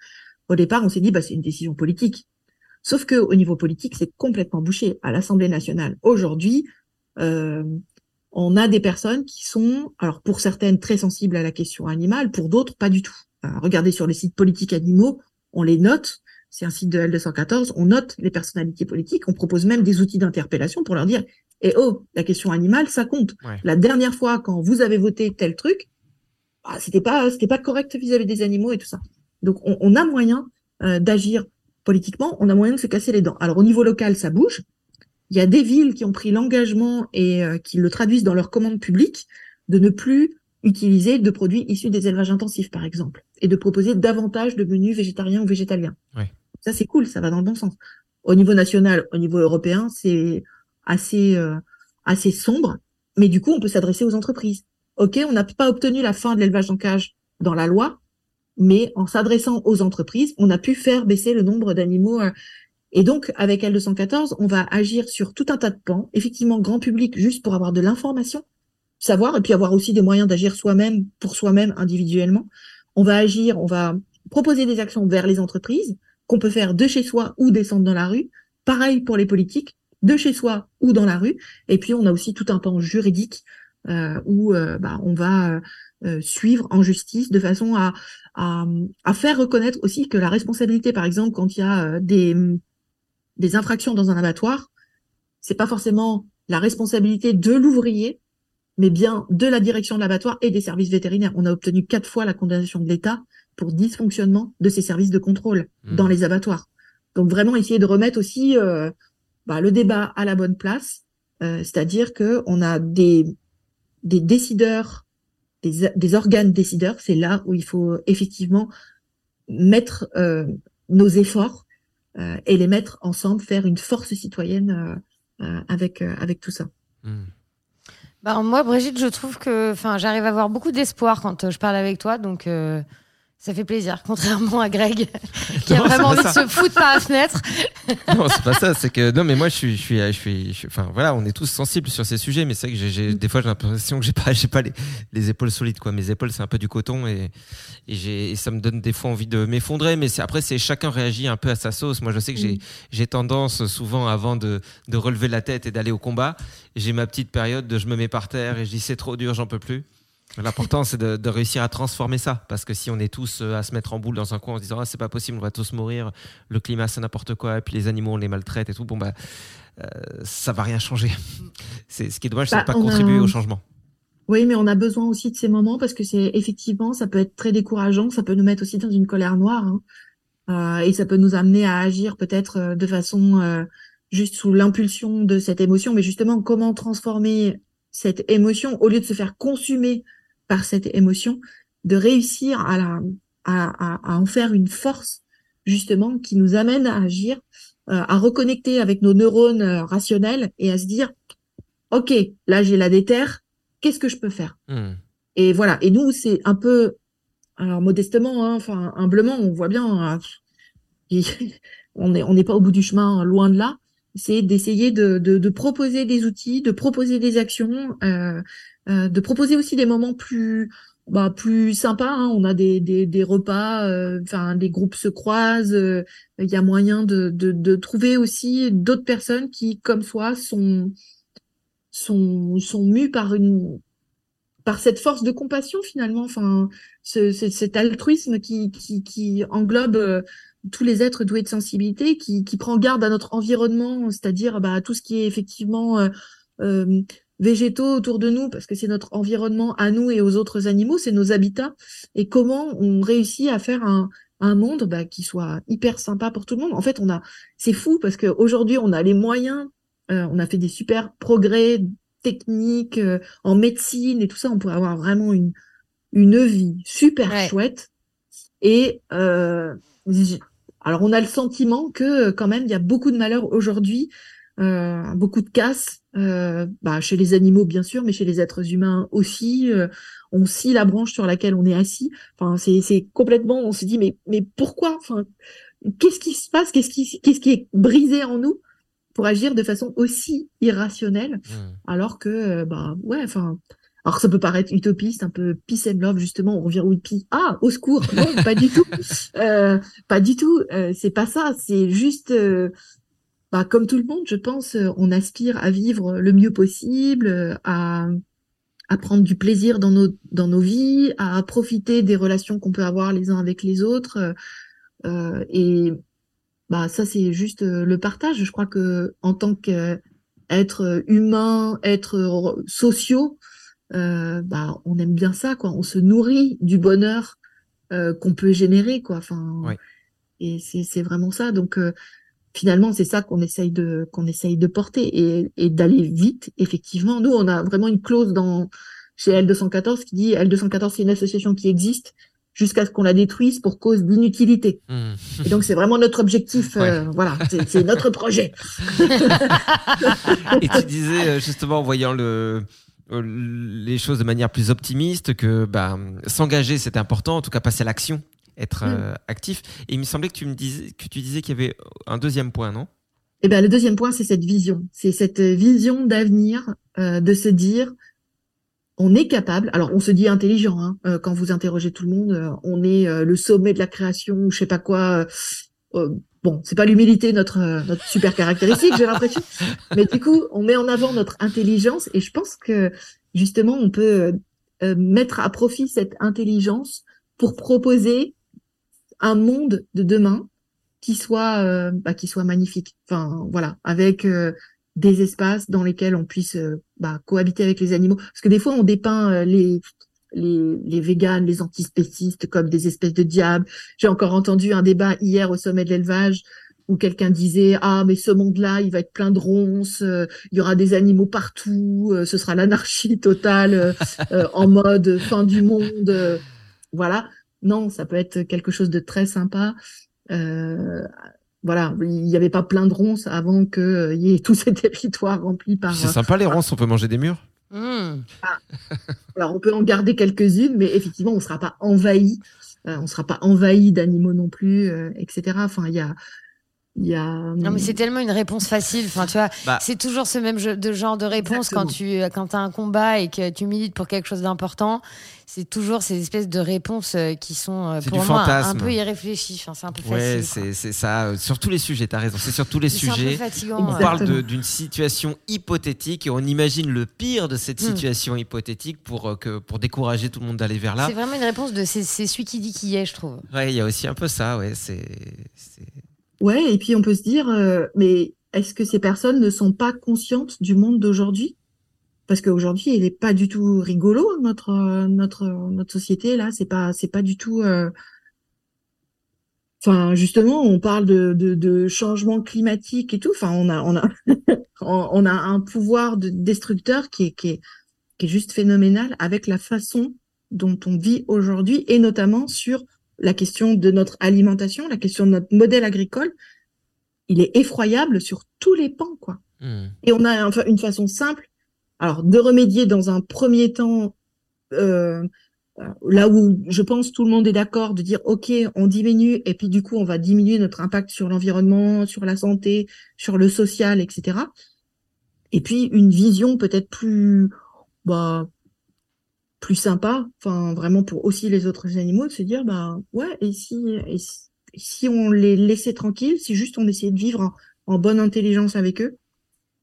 Au départ, on s'est dit, bah, c'est une décision politique. Sauf que au niveau politique, c'est complètement bouché. À l'Assemblée nationale, aujourd'hui, euh, on a des personnes qui sont, alors pour certaines très sensibles à la question animale, pour d'autres pas du tout. Regardez sur les sites politiques animaux, on les note. C'est un site de L214, on note les personnalités politiques, on propose même des outils d'interpellation pour leur dire Eh oh, la question animale, ça compte. Ouais. La dernière fois, quand vous avez voté tel truc, bah, c'était pas c'était pas correct vis-à-vis des animaux et tout ça. Donc on, on a moyen euh, d'agir politiquement, on a moyen de se casser les dents. Alors au niveau local, ça bouge. Il y a des villes qui ont pris l'engagement et euh, qui le traduisent dans leurs commandes publiques de ne plus utiliser de produits issus des élevages intensifs, par exemple, et de proposer davantage de menus végétariens ou végétaliens. Ouais. Ça, c'est cool, ça va dans le bon sens. Au niveau national, au niveau européen, c'est assez euh, assez sombre, mais du coup, on peut s'adresser aux entreprises. Ok, on n'a pas obtenu la fin de l'élevage en cage dans la loi, mais en s'adressant aux entreprises, on a pu faire baisser le nombre d'animaux. Euh, Et donc, avec L214, on va agir sur tout un tas de pans, effectivement grand public, juste pour avoir de l'information, savoir, et puis avoir aussi des moyens d'agir soi-même, pour soi-même, individuellement. On va agir, on va proposer des actions vers les entreprises, qu'on peut faire de chez soi ou descendre dans la rue. Pareil pour les politiques, de chez soi ou dans la rue. Et puis, on a aussi tout un pan juridique euh, où euh, bah, on va euh, suivre en justice de façon à, à, à faire reconnaître aussi que la responsabilité, par exemple, quand il y a euh, des, des infractions dans un abattoir, c'est pas forcément la responsabilité de l'ouvrier, mais bien de la direction de l'abattoir et des services vétérinaires. On a obtenu quatre fois la condamnation de l'État pour dysfonctionnement de ces services de contrôle Mhm. dans les abattoirs. Donc vraiment essayer de remettre aussi euh, bah, le débat à la bonne place, euh, c'est-à-dire que on a des des décideurs, des, des organes décideurs. C'est là où il faut effectivement mettre euh, nos efforts et les mettre ensemble, faire une force citoyenne euh, euh, avec euh, avec tout ça. Hmm. Bah, moi, Brigitte, je trouve que enfin, j'arrive à avoir beaucoup d'espoir quand euh, je parle avec toi, donc euh, ça fait plaisir, [laughs] contrairement à Greg, [laughs] qui a Non, vraiment envie de se foutre par la fenêtre. [laughs] non, c'est pas ça. C'est que non, mais moi, je suis, je suis, je suis, je suis- enfin, voilà, on est tous sensibles sur ces sujets, mais c'est vrai que j'ai, des fois, j'ai l'impression que j'ai pas, j'ai pas les, les épaules solides, quoi. Mes épaules, c'est un peu du coton et, et j'ai, et ça me donne des fois envie de m'effondrer. Mais c'est après, c'est chacun réagit un peu à sa sauce. Moi, je sais que j'ai, j'ai tendance souvent avant de, de relever la tête et d'aller au combat, j'ai ma petite période de je me mets par terre et je dis c'est trop dur, j'en peux plus. L'important, c'est de, de réussir à transformer ça. Parce que si on est tous euh, à se mettre en boule dans un coin en se disant, ah, c'est pas possible, on va tous mourir, le climat, c'est n'importe quoi, et puis les animaux, on les maltraite et tout, bon, bah, euh, ça va rien changer. C'est, ce qui est dommage, c'est Bah, de pas on a- contribuer au changement. Oui, mais on a besoin aussi de ces moments parce que c'est effectivement, ça peut être très décourageant, ça peut nous mettre aussi dans une colère noire, hein. Euh, et ça peut nous amener à agir peut-être euh, de façon euh, juste sous l'impulsion de cette émotion, mais justement comment transformer cette émotion au lieu de se faire consumer par cette émotion, de réussir à la à, à, à en faire une force justement qui nous amène à agir, euh, à reconnecter avec nos neurones euh, rationnels et à se dire ok là j'ai la déterre, qu'est-ce que je peux faire? Hmm. et voilà. Et nous, c'est un peu, alors modestement, hein, enfin humblement, on voit bien, hein, [laughs] on n'est on n'est pas au bout du chemin, hein, loin de là. C'est d'essayer de, de, de proposer des outils, de proposer des actions, euh, euh, de proposer aussi des moments plus bah, plus sympas. hein. On a des, des, des repas, euh, enfin des groupes se croisent. euh, Il y a moyen de, de, de trouver aussi d'autres personnes qui, comme soi, sont sont sont mues par une par cette force de compassion finalement, enfin, ce, ce- cet altruisme qui, qui, qui englobe tous les êtres doués de sensibilité, qui, qui prend garde à notre environnement, c'est-à-dire bah, tout ce qui est effectivement euh, euh, végétaux autour de nous, parce que c'est notre environnement à nous et aux autres animaux, c'est nos habitats, et comment on réussit à faire un, un monde bah, qui soit hyper sympa pour tout le monde. En fait, on a, c'est fou parce qu'aujourd'hui, on a les moyens, euh, on a fait des super progrès techniques euh, en médecine et tout ça, on pourrait avoir vraiment une, une vie super Ouais. chouette. Et euh, alors, on a le sentiment que quand même, il y a beaucoup de malheurs aujourd'hui, euh, beaucoup de casse, euh, bah, chez les animaux bien sûr, mais chez les êtres humains aussi. euh, on scie la branche sur laquelle on est assis. Enfin, c'est c'est complètement. On se dit mais mais pourquoi? Enfin, qu'est-ce qui se passe? Qu'est-ce qui qu'est-ce qui est brisé en nous pour agir de façon aussi irrationnelle Hmm. alors que euh, bah ouais enfin alors ça peut paraître utopiste un peu peace and love justement on revient au hippie ah au secours non pas du tout [laughs] euh, pas du tout euh, c'est pas ça c'est juste euh, bah, comme tout le monde je pense euh, on aspire à vivre le mieux possible euh, à à prendre du plaisir dans nos dans nos vies à profiter des relations qu'on peut avoir les uns avec les autres euh, euh, et bah ça c'est juste le partage je crois que en tant que être humain, être sociaux, euh, bah, on aime bien ça, quoi. On se nourrit du bonheur euh, qu'on peut générer, quoi. Enfin, Ouais. et c'est c'est vraiment ça. Donc euh, finalement, c'est ça qu'on essaye de qu'on essaye de porter et, et d'aller vite. Effectivement, nous, on a vraiment une clause dans chez L214 qui dit L214 c'est une association qui existe jusqu'à ce qu'on la détruise pour cause d'inutilité. Hmm. Et donc c'est vraiment notre objectif. euh, voilà, c'est notre projet. [laughs] Et tu disais euh, justement en voyant le, euh, les choses de manière plus optimiste que bah, s'engager c'est important, en tout cas passer à l'action, être euh, actif. Et il me semblait que tu me disais que tu disais qu'il y avait un deuxième point, non? Eh ben, le deuxième point, c'est cette vision. C'est cette vision d'avenir, euh, de se dire, on est capable. Alors, on se dit intelligent hein, euh, quand vous interrogez tout le monde. euh, on est le sommet de la création, ou je sais pas quoi. bon, c'est pas l'humilité notre notre super caractéristique, j'ai l'impression. [laughs] Mais du coup, on met en avant notre intelligence, et je pense que justement, on peut mettre à profit cette intelligence pour proposer un monde de demain qui soit euh, bah, qui soit magnifique. Enfin voilà, avec euh, des espaces dans lesquels on puisse euh, bah, cohabiter avec les animaux. Parce que des fois on dépeint les les les véganes, les antispécistes comme des espèces de diables. J'ai encore entendu un débat hier au sommet de l'élevage où quelqu'un disait ah mais ce monde-là il va être plein de ronces, il y aura des animaux partout, ce sera l'anarchie totale en mode fin du monde, voilà. Non, ça peut être quelque chose de très sympa. Euh, voilà, il n'y avait pas plein de ronces avant qu'il y ait [laughs] tous ces territoires remplis par. C'est sympa les ronces, on peut manger des murs? Hmm. Alors on peut en garder quelques-unes, mais effectivement on ne sera pas envahi, euh, on ne sera pas envahi d'animaux non plus, euh, etc. Enfin il y a, il y a. Non, mais c'est tellement une réponse facile. Enfin, tu vois, Bah. c'est toujours ce même jeu- de genre de réponse quand tu quand as un combat et que tu milites pour quelque chose d'important. C'est toujours ces espèces de réponses euh, qui sont euh, pour moi un peu irréfléchies. Enfin, c'est un peu Ouais, facile. c'est ça. euh, Sur tous les sujets, t'as raison. C'est sur tous les C'est un peu sujets. fatigant. On parle d'une situation hypothétique et on imagine le pire de cette Hmm. situation hypothétique pour, euh, que, pour décourager tout le monde d'aller vers là. C'est vraiment une réponse de c'est c'est celui qui dit qui est, je trouve. Ouais, il y a aussi un peu ça, ouais. C'est. Ouais, et puis on peut se dire, euh, mais est-ce que ces personnes ne sont pas conscientes du monde d'aujourd'hui? Parce qu'aujourd'hui, il n'est pas du tout rigolo notre euh, notre notre société là. C'est pas c'est pas du tout. euh, Enfin, justement, on parle de, de, changement climatique et tout. Enfin, on a on a [laughs] on a un pouvoir de destructeur qui est qui est qui est juste phénoménal avec la façon dont on vit aujourd'hui et notamment sur la question de notre alimentation, la question de notre modèle agricole, il est effroyable sur tous les pans, quoi. Hmm. Et on a un- une façon simple, alors de remédier dans un premier temps, euh, là où je pense tout le monde est d'accord, de dire ok, on diminue et puis du coup on va diminuer notre impact sur l'environnement, sur la santé, sur le social, etc. Et puis une vision peut-être plus, bah, plus sympa, enfin vraiment pour aussi les autres animaux, de se dire bah ouais et si et si, on les laissait tranquilles, si juste on essayait de vivre en, bonne intelligence avec eux,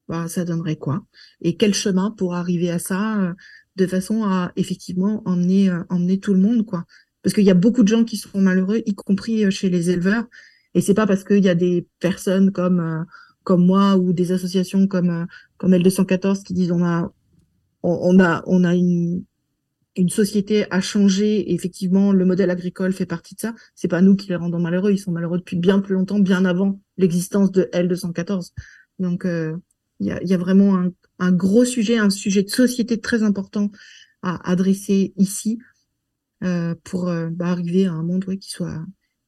bah ça donnerait quoi? Et quel chemin pour arriver à ça euh, de façon à effectivement emmener euh, emmener tout le monde quoi? Parce qu'il y a beaucoup de gens qui sont malheureux, y compris euh, chez les éleveurs, Et c'est pas parce qu'il y a des personnes comme euh, comme moi ou des associations comme euh, comme L214 qui disent on a on a on a une une société a changé et effectivement le modèle agricole fait partie de ça. C'est pas nous qui les rendons malheureux, ils sont malheureux depuis bien plus longtemps, bien avant l'existence de L214. Donc euh, il y, a, vraiment un, gros sujet, un sujet de société très important à adresser ici euh, pour euh, bah, arriver à un monde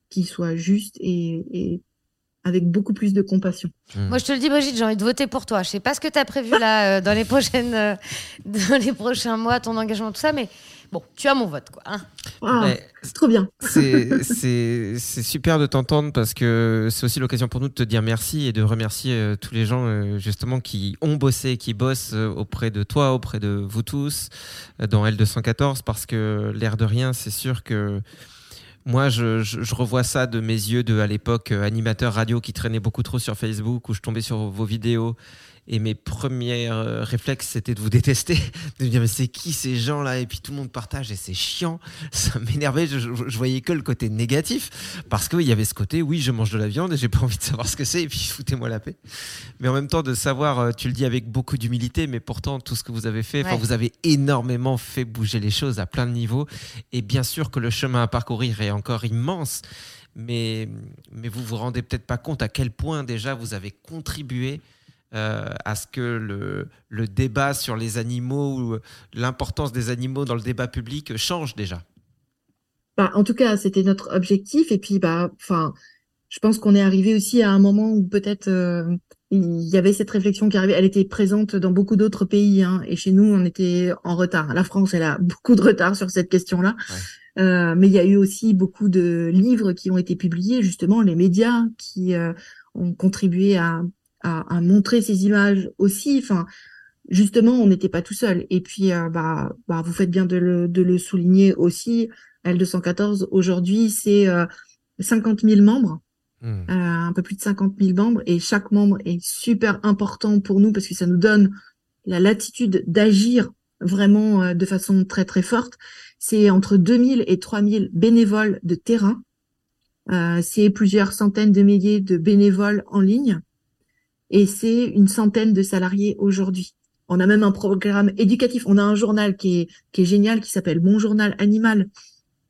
qui soit juste et avec beaucoup plus de compassion. Mmh. Moi, je te le dis, Brigitte, j'ai envie de voter pour toi. Je sais pas ce que tu as prévu là euh, dans les prochaines, euh, [laughs] dans les prochains mois, ton engagement, tout ça, mais bon, tu as mon vote, quoi. Hein. C'est trop bien. [laughs] C'est super de t'entendre parce que c'est aussi l'occasion pour nous de te dire merci et de remercier euh, tous les gens euh, justement qui ont bossé, qui bossent euh, auprès de toi, auprès de vous tous euh, dans L214 parce que l'air de rien, c'est sûr que moi, je, je, revois ça de mes yeux de à l'époque euh, animateur radio qui traînait beaucoup trop sur Facebook où je tombais sur vos vidéos et mes premiers euh, réflexes c'était de vous détester, [laughs] de me dire mais c'est qui ces gens là et puis tout le monde partage et c'est chiant, [laughs] ça m'énervait, je, je, voyais que le côté négatif. Parce qu'il y avait ce côté oui je mange de la viande et j'ai pas envie de savoir ce que c'est et puis [laughs] foutez-moi la paix. Mais en même temps de savoir, euh, tu le dis avec beaucoup d'humilité mais pourtant tout ce que vous avez fait, ouais. vous avez énormément fait bouger les choses à plein de niveaux. Et bien sûr que le chemin à parcourir est encore immense mais, mais vous vous rendez peut-être pas compte à quel point déjà vous avez contribué euh, à ce que le, le, débat sur les animaux ou l'importance des animaux dans le débat public change déjà bah, En tout cas, c'était notre objectif. Et puis, bah, je pense qu'on est arrivé aussi à un moment où peut-être euh, il y avait cette réflexion qui arrivait. Elle était présente dans beaucoup d'autres pays. Hein, et chez nous, on était en retard. La France, elle a [laughs] beaucoup de retard sur cette question-là. Ouais. Euh, mais il y a eu aussi beaucoup de livres qui ont été publiés, justement, les médias qui euh, ont contribué à à, à, montrer ces images aussi. Enfin, justement, on n'était pas tout seul. Et puis, euh, bah, bah, vous faites bien de le, de le souligner aussi. L214, aujourd'hui, c'est euh, 50 000 membres. Mmh. Euh, un peu plus de 50 000 membres et chaque membre est super important pour nous parce que ça nous donne la latitude d'agir vraiment euh, de façon très très forte. C'est entre 2000 et 3000 bénévoles de terrain. Euh, c'est plusieurs centaines de milliers de bénévoles en ligne et c'est une centaine de salariés aujourd'hui. On a même un programme éducatif. On a un journal qui est, qui est génial, qui s'appelle Mon Journal Animal,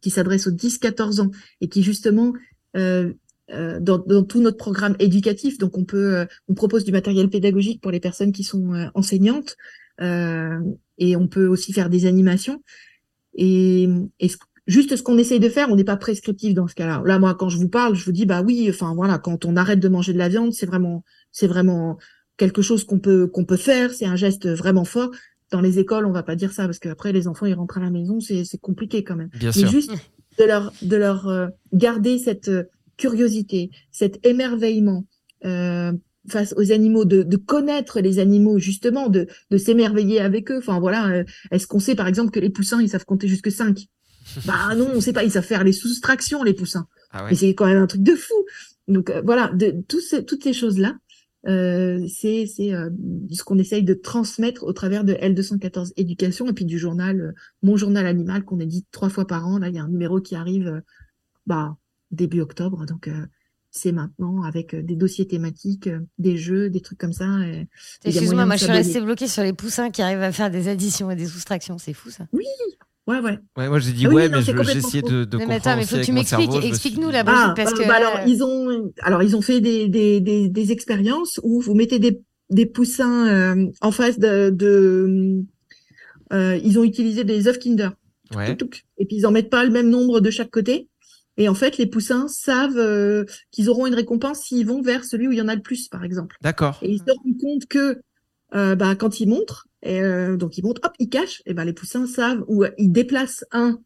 qui s'adresse aux 10-14 ans et qui justement euh, euh, dans, dans, tout notre programme éducatif. Donc on peut, euh, on propose du matériel pédagogique pour les personnes qui sont euh, enseignantes et on peut aussi faire des animations. Et, et ce, juste ce qu'on essaye de faire, on n'est pas prescriptif dans ce cas-là. Là, moi, quand je vous parle, je vous dis bah oui, enfin voilà, quand on arrête de manger de la viande, c'est vraiment c'est vraiment quelque chose qu'on peut qu'on peut faire, c'est un geste vraiment fort. Dans les écoles, on va pas dire ça parce qu'après les enfants ils rentrent à la maison, c'est c'est compliqué quand même. Bien Mais sûr. juste de leur de leur euh, garder cette euh, curiosité, cet émerveillement euh, face aux animaux, de, de connaître les animaux justement, de de s'émerveiller avec eux. Enfin voilà, euh, est-ce qu'on sait par exemple que les poussins ils savent compter jusque 5 [laughs] Bah non, on sait pas, ils savent faire les soustractions les poussins. Ah ouais. Mais c'est quand même un truc de fou. Donc euh, voilà, de, tout ce, toutes ces choses là. Euh, c'est c'est euh, ce qu'on essaye de transmettre au travers de L214 éducation et puis du journal euh, Mon journal animal qu'on édite trois fois par an. Là, il y a un numéro qui arrive euh, bah, début octobre, donc euh, c'est maintenant avec des dossiers thématiques, des jeux, des trucs comme ça. Excuse-moi, moi je suis restée bloquée sur les poussins qui arrivent à faire des additions et des soustractions, c'est fou ça. Oui, Ouais, ouais. Ouais, moi j'ai dit ah oui, ouais, mais, mais j'ai essayé de, de mais comprendre. Attends, mais faut que tu m'expliques. Explique-nous la Brigitte, ah, parce bah, que. Bah, alors ils ont, alors ils ont fait des des des, des expériences où vous mettez des des poussins euh, en face de, de euh, ils ont utilisé des œufs Kinder. Ouais. Et puis ils en mettent pas le même nombre de chaque côté. Et en fait, les poussins savent euh, qu'ils auront une récompense s'ils vont vers celui où il y en a le plus, par exemple. D'accord. Et ils se rendent compte que euh, bah, quand ils montrent, et, euh, donc ils montrent, hop, ils cachent, et ben les poussins savent, ou ils déplacent un,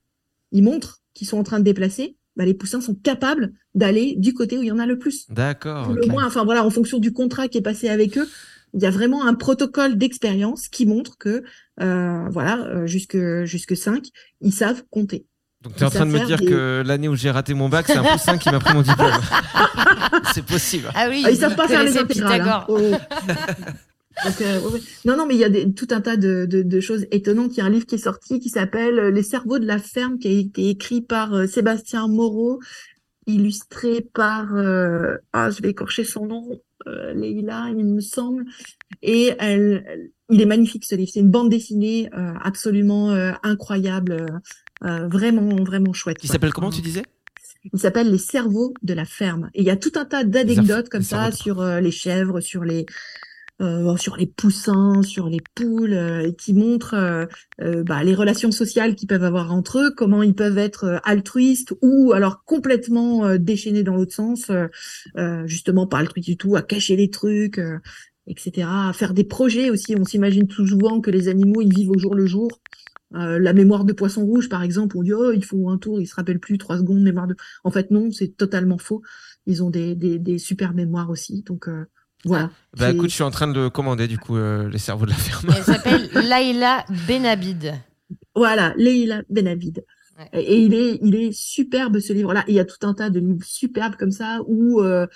ils montrent qu'ils sont en train de déplacer, bah, les poussins sont capables d'aller du côté où il y en a le plus. D'accord. Le okay. moins, enfin voilà, en fonction du contrat qui est passé avec eux, il y a vraiment un protocole d'expérience qui montre que, euh, voilà, jusque jusque 5, ils savent compter. Donc tu es en train de me dire des... que l'année où j'ai raté mon bac, c'est un poussin qui m'a pris mon diplôme. [laughs] c'est possible. Ah oui, ah, ils savent pas faire les intégrales. Hein. Oh. [laughs] Donc, euh, ouais. Non, non, mais il y a des, tout un tas de, de, de, choses étonnantes. Il y a un livre qui est sorti qui s'appelle Les cerveaux de la ferme, qui a été écrit par euh, Sébastien Moreau. illustré par euh, ah je vais écorcher son nom euh, Leïla il me semble et elle, elle- il est magnifique ce livre c'est une bande dessinée euh, absolument euh, incroyable euh, vraiment vraiment chouette quoi. s'appelle comment tu disais? Il s'appelle Les cerveaux de la ferme. Et il y a tout un tas d'anecdotes comme ça sur euh, les chèvres, sur les euh, sur les poussins, sur les poules, euh, et qui montrent euh, euh, bah, les relations sociales qu'ils peuvent avoir entre eux, comment ils peuvent être euh, altruistes ou alors complètement déchaînés dans l'autre sens, justement pas altruistes du tout, à cacher les trucs, etc. À faire des projets aussi. On s'imagine tout souvent que les animaux ils vivent au jour le jour. Euh, la mémoire de poisson rouge, par exemple, on dit oh ils font un tour, ils se rappellent plus trois secondes mémoire de. En fait non, c'est totalement faux. Ils ont des des, des super mémoires aussi, donc euh, voilà. Bah écoute, je suis en train de le commander du coup euh, les cerveaux de la ferme. Elle s'appelle Laila Benabid. Voilà, Leila Benavid. Ouais. Et et il est, il est superbe ce livre-là. Il y a tout un tas de livres superbes comme ça où euh,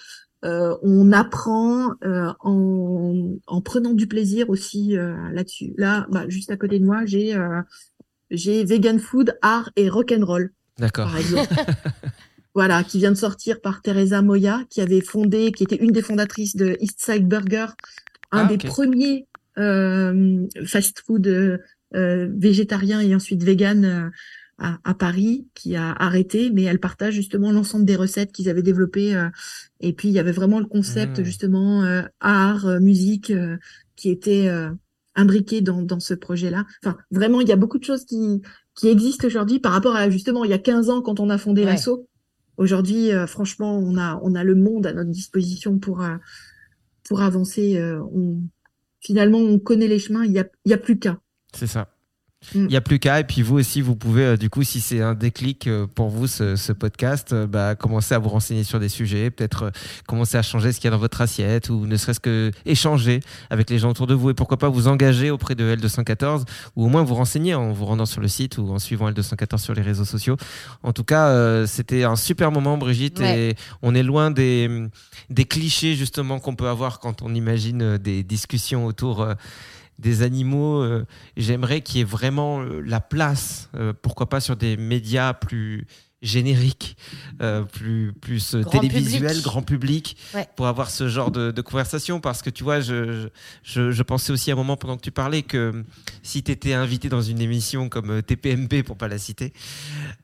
euh, on apprend euh, en, en prenant du plaisir aussi euh, là-dessus. Là, bah, juste à côté de moi, j'ai euh, j'ai Vegan Food, Art et Rock'n'Roll, D'accord. par exemple. [laughs] voilà, qui vient de sortir par Teresa Moya, qui avait fondé, qui était une des fondatrices de Eastside Burger, un Ah, des premiers euh, fast-food euh, végétarien et ensuite vegan euh, à, à Paris, qui a arrêté, mais elle partage justement l'ensemble des recettes qu'ils avaient développées. euh, et puis il y avait vraiment le concept Mmh. justement euh, art, euh, musique euh, qui était euh, imbriqué dans, dans ce projet-là. Enfin, vraiment, il y a beaucoup de choses qui, qui existent aujourd'hui par rapport à justement il y a 15 ans quand on a fondé Ouais. l'assaut. Aujourd'hui, euh, franchement, on a, on a le monde à notre disposition pour, euh, avancer. euh, finalement, on connaît les chemins, il y a, y a plus qu'à. C'est ça. Mm. Il n'y a plus qu'à, et puis vous aussi, vous pouvez, euh, du coup, si c'est un déclic euh, pour vous, ce, ce podcast, euh, bah, commencer à vous renseigner sur des sujets, peut-être commencer à changer ce qu'il y a dans votre assiette, ou ne serait-ce que échanger avec les gens autour de vous, et pourquoi pas vous engager auprès de L214, ou au moins vous renseigner en vous rendant sur le site ou en suivant L214 sur les réseaux sociaux. En tout cas, euh, c'était un super moment, Brigitte, Ouais. et on est loin des, des clichés, justement, qu'on peut avoir quand on imagine des discussions autour euh, des animaux. euh, J'aimerais qu'il y ait vraiment euh, la place, euh, pourquoi pas sur des médias plus génériques, euh, plus, plus euh, Grand public. grand public, Ouais. pour avoir ce genre de, de conversation. Parce que tu vois, je, je, je pensais aussi à un moment pendant que tu parlais que si tu étais invité dans une émission comme euh, TPMP, pour pas la citer,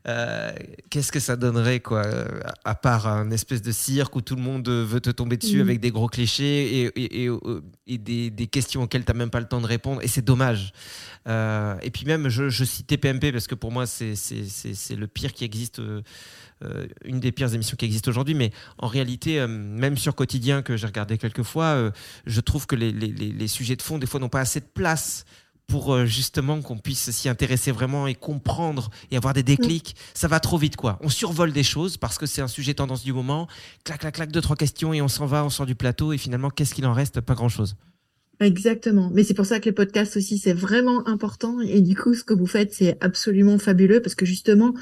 euh, qu'est-ce que ça donnerait, quoi, euh, à part un espèce de cirque où tout le monde euh, veut te tomber dessus Mhm. avec des gros clichés et, et, et, euh, et des, des questions auxquelles tu n'as même pas le temps de répondre. Et c'est dommage. Euh, et puis même, je, je cite TPMP parce que pour moi, c'est le pire qui existe. euh, euh, une des pires émissions qui existent aujourd'hui, mais en réalité, euh, même sur Quotidien, que j'ai regardé quelques fois, je trouve que les, les- les- les sujets de fond, des fois, n'ont pas assez de place pour justement qu'on puisse s'y intéresser vraiment et comprendre et avoir des déclics. Ça va trop vite, quoi. On survole des choses parce que c'est un sujet tendance du moment. Clac, clac, clac, deux, trois questions et on s'en va, on sort du plateau et finalement, qu'est-ce qu'il en reste? Pas grand-chose. Exactement. Mais c'est pour ça que les podcasts aussi, c'est vraiment important. Et du coup, ce que vous faites, c'est absolument fabuleux parce que justement,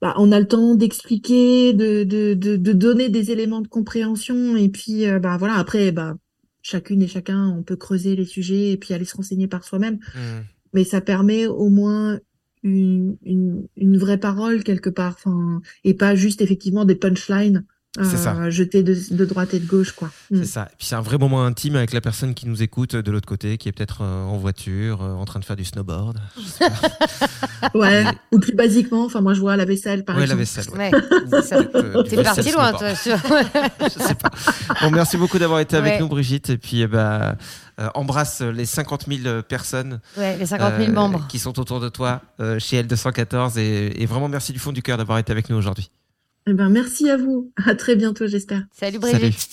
bah, on a le temps d'expliquer, de, de, de, de donner des éléments de compréhension. Et puis, euh, bah, voilà, après, bah, chacune et chacun, on peut creuser les sujets et puis aller se renseigner par soi-même. Mais ça permet au moins une, une, une vraie parole quelque part. Enfin, et pas juste effectivement des punchlines. C'est ça. jetés de, de droite et de gauche, quoi. Mm. C'est ça. Et puis c'est un vrai moment intime avec la personne qui nous écoute de l'autre côté, qui est peut-être euh, en voiture, euh, en train de faire du snowboard. Je sais pas. [laughs] Ouais, Mais- ou plus basiquement, enfin moi je vois la vaisselle par Ouais, la vaisselle. ouais. Ouais, euh, T'es parti loin, toi. sur- [laughs] Je sais pas. Bon, merci beaucoup d'avoir été avec Ouais. nous, Brigitte. Et puis, eh ben, euh, embrasse les 50 000 personnes Ouais, les 50 000 euh, membres. qui sont autour de toi euh, chez L214. Et, et vraiment, merci du fond du cœur d'avoir été avec nous aujourd'hui. Eh ben merci à vous. [laughs] À très bientôt, j'espère. Salut Brigitte.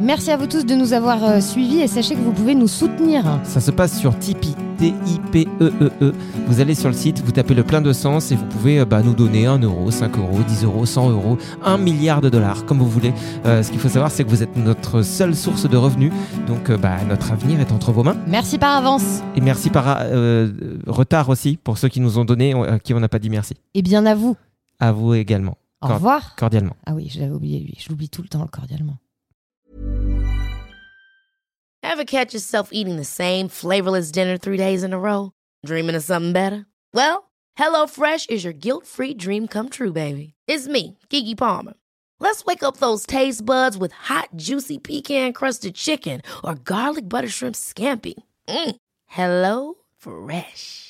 Merci à vous tous de nous avoir euh, suivis et sachez que vous pouvez nous soutenir. Ça se passe sur Tipeee, T-I-P-E-E-E. E Vous allez sur le site, vous tapez le plein de sens et vous pouvez euh, bah, nous donner 1 euro, 5 euros, 10 euros, 100 euros, 1 milliard de dollars, comme vous voulez. Euh, ce qu'il faut savoir, c'est que vous êtes notre seule source de revenus. Donc, bah, notre avenir est entre vos mains. Merci par avance. Et merci par euh, retard aussi pour ceux qui nous ont donné, à qui on n'a pas dit merci. Et bien à vous. À vous également, Au Cor- revoir. cordialement. Ah oui, je l'avais oublié lui. Je l'oublie tout le temps cordialement. Ever catch yourself eating the same flavorless dinner three days in a row? Dreaming of something better? Well, HelloFresh is your guilt free dream come true, baby. It's me, Kiki Palmer. Let's wake up those taste buds with hot, juicy pecan crusted chicken or garlic butter shrimp scampi. Mm. Hello Fresh.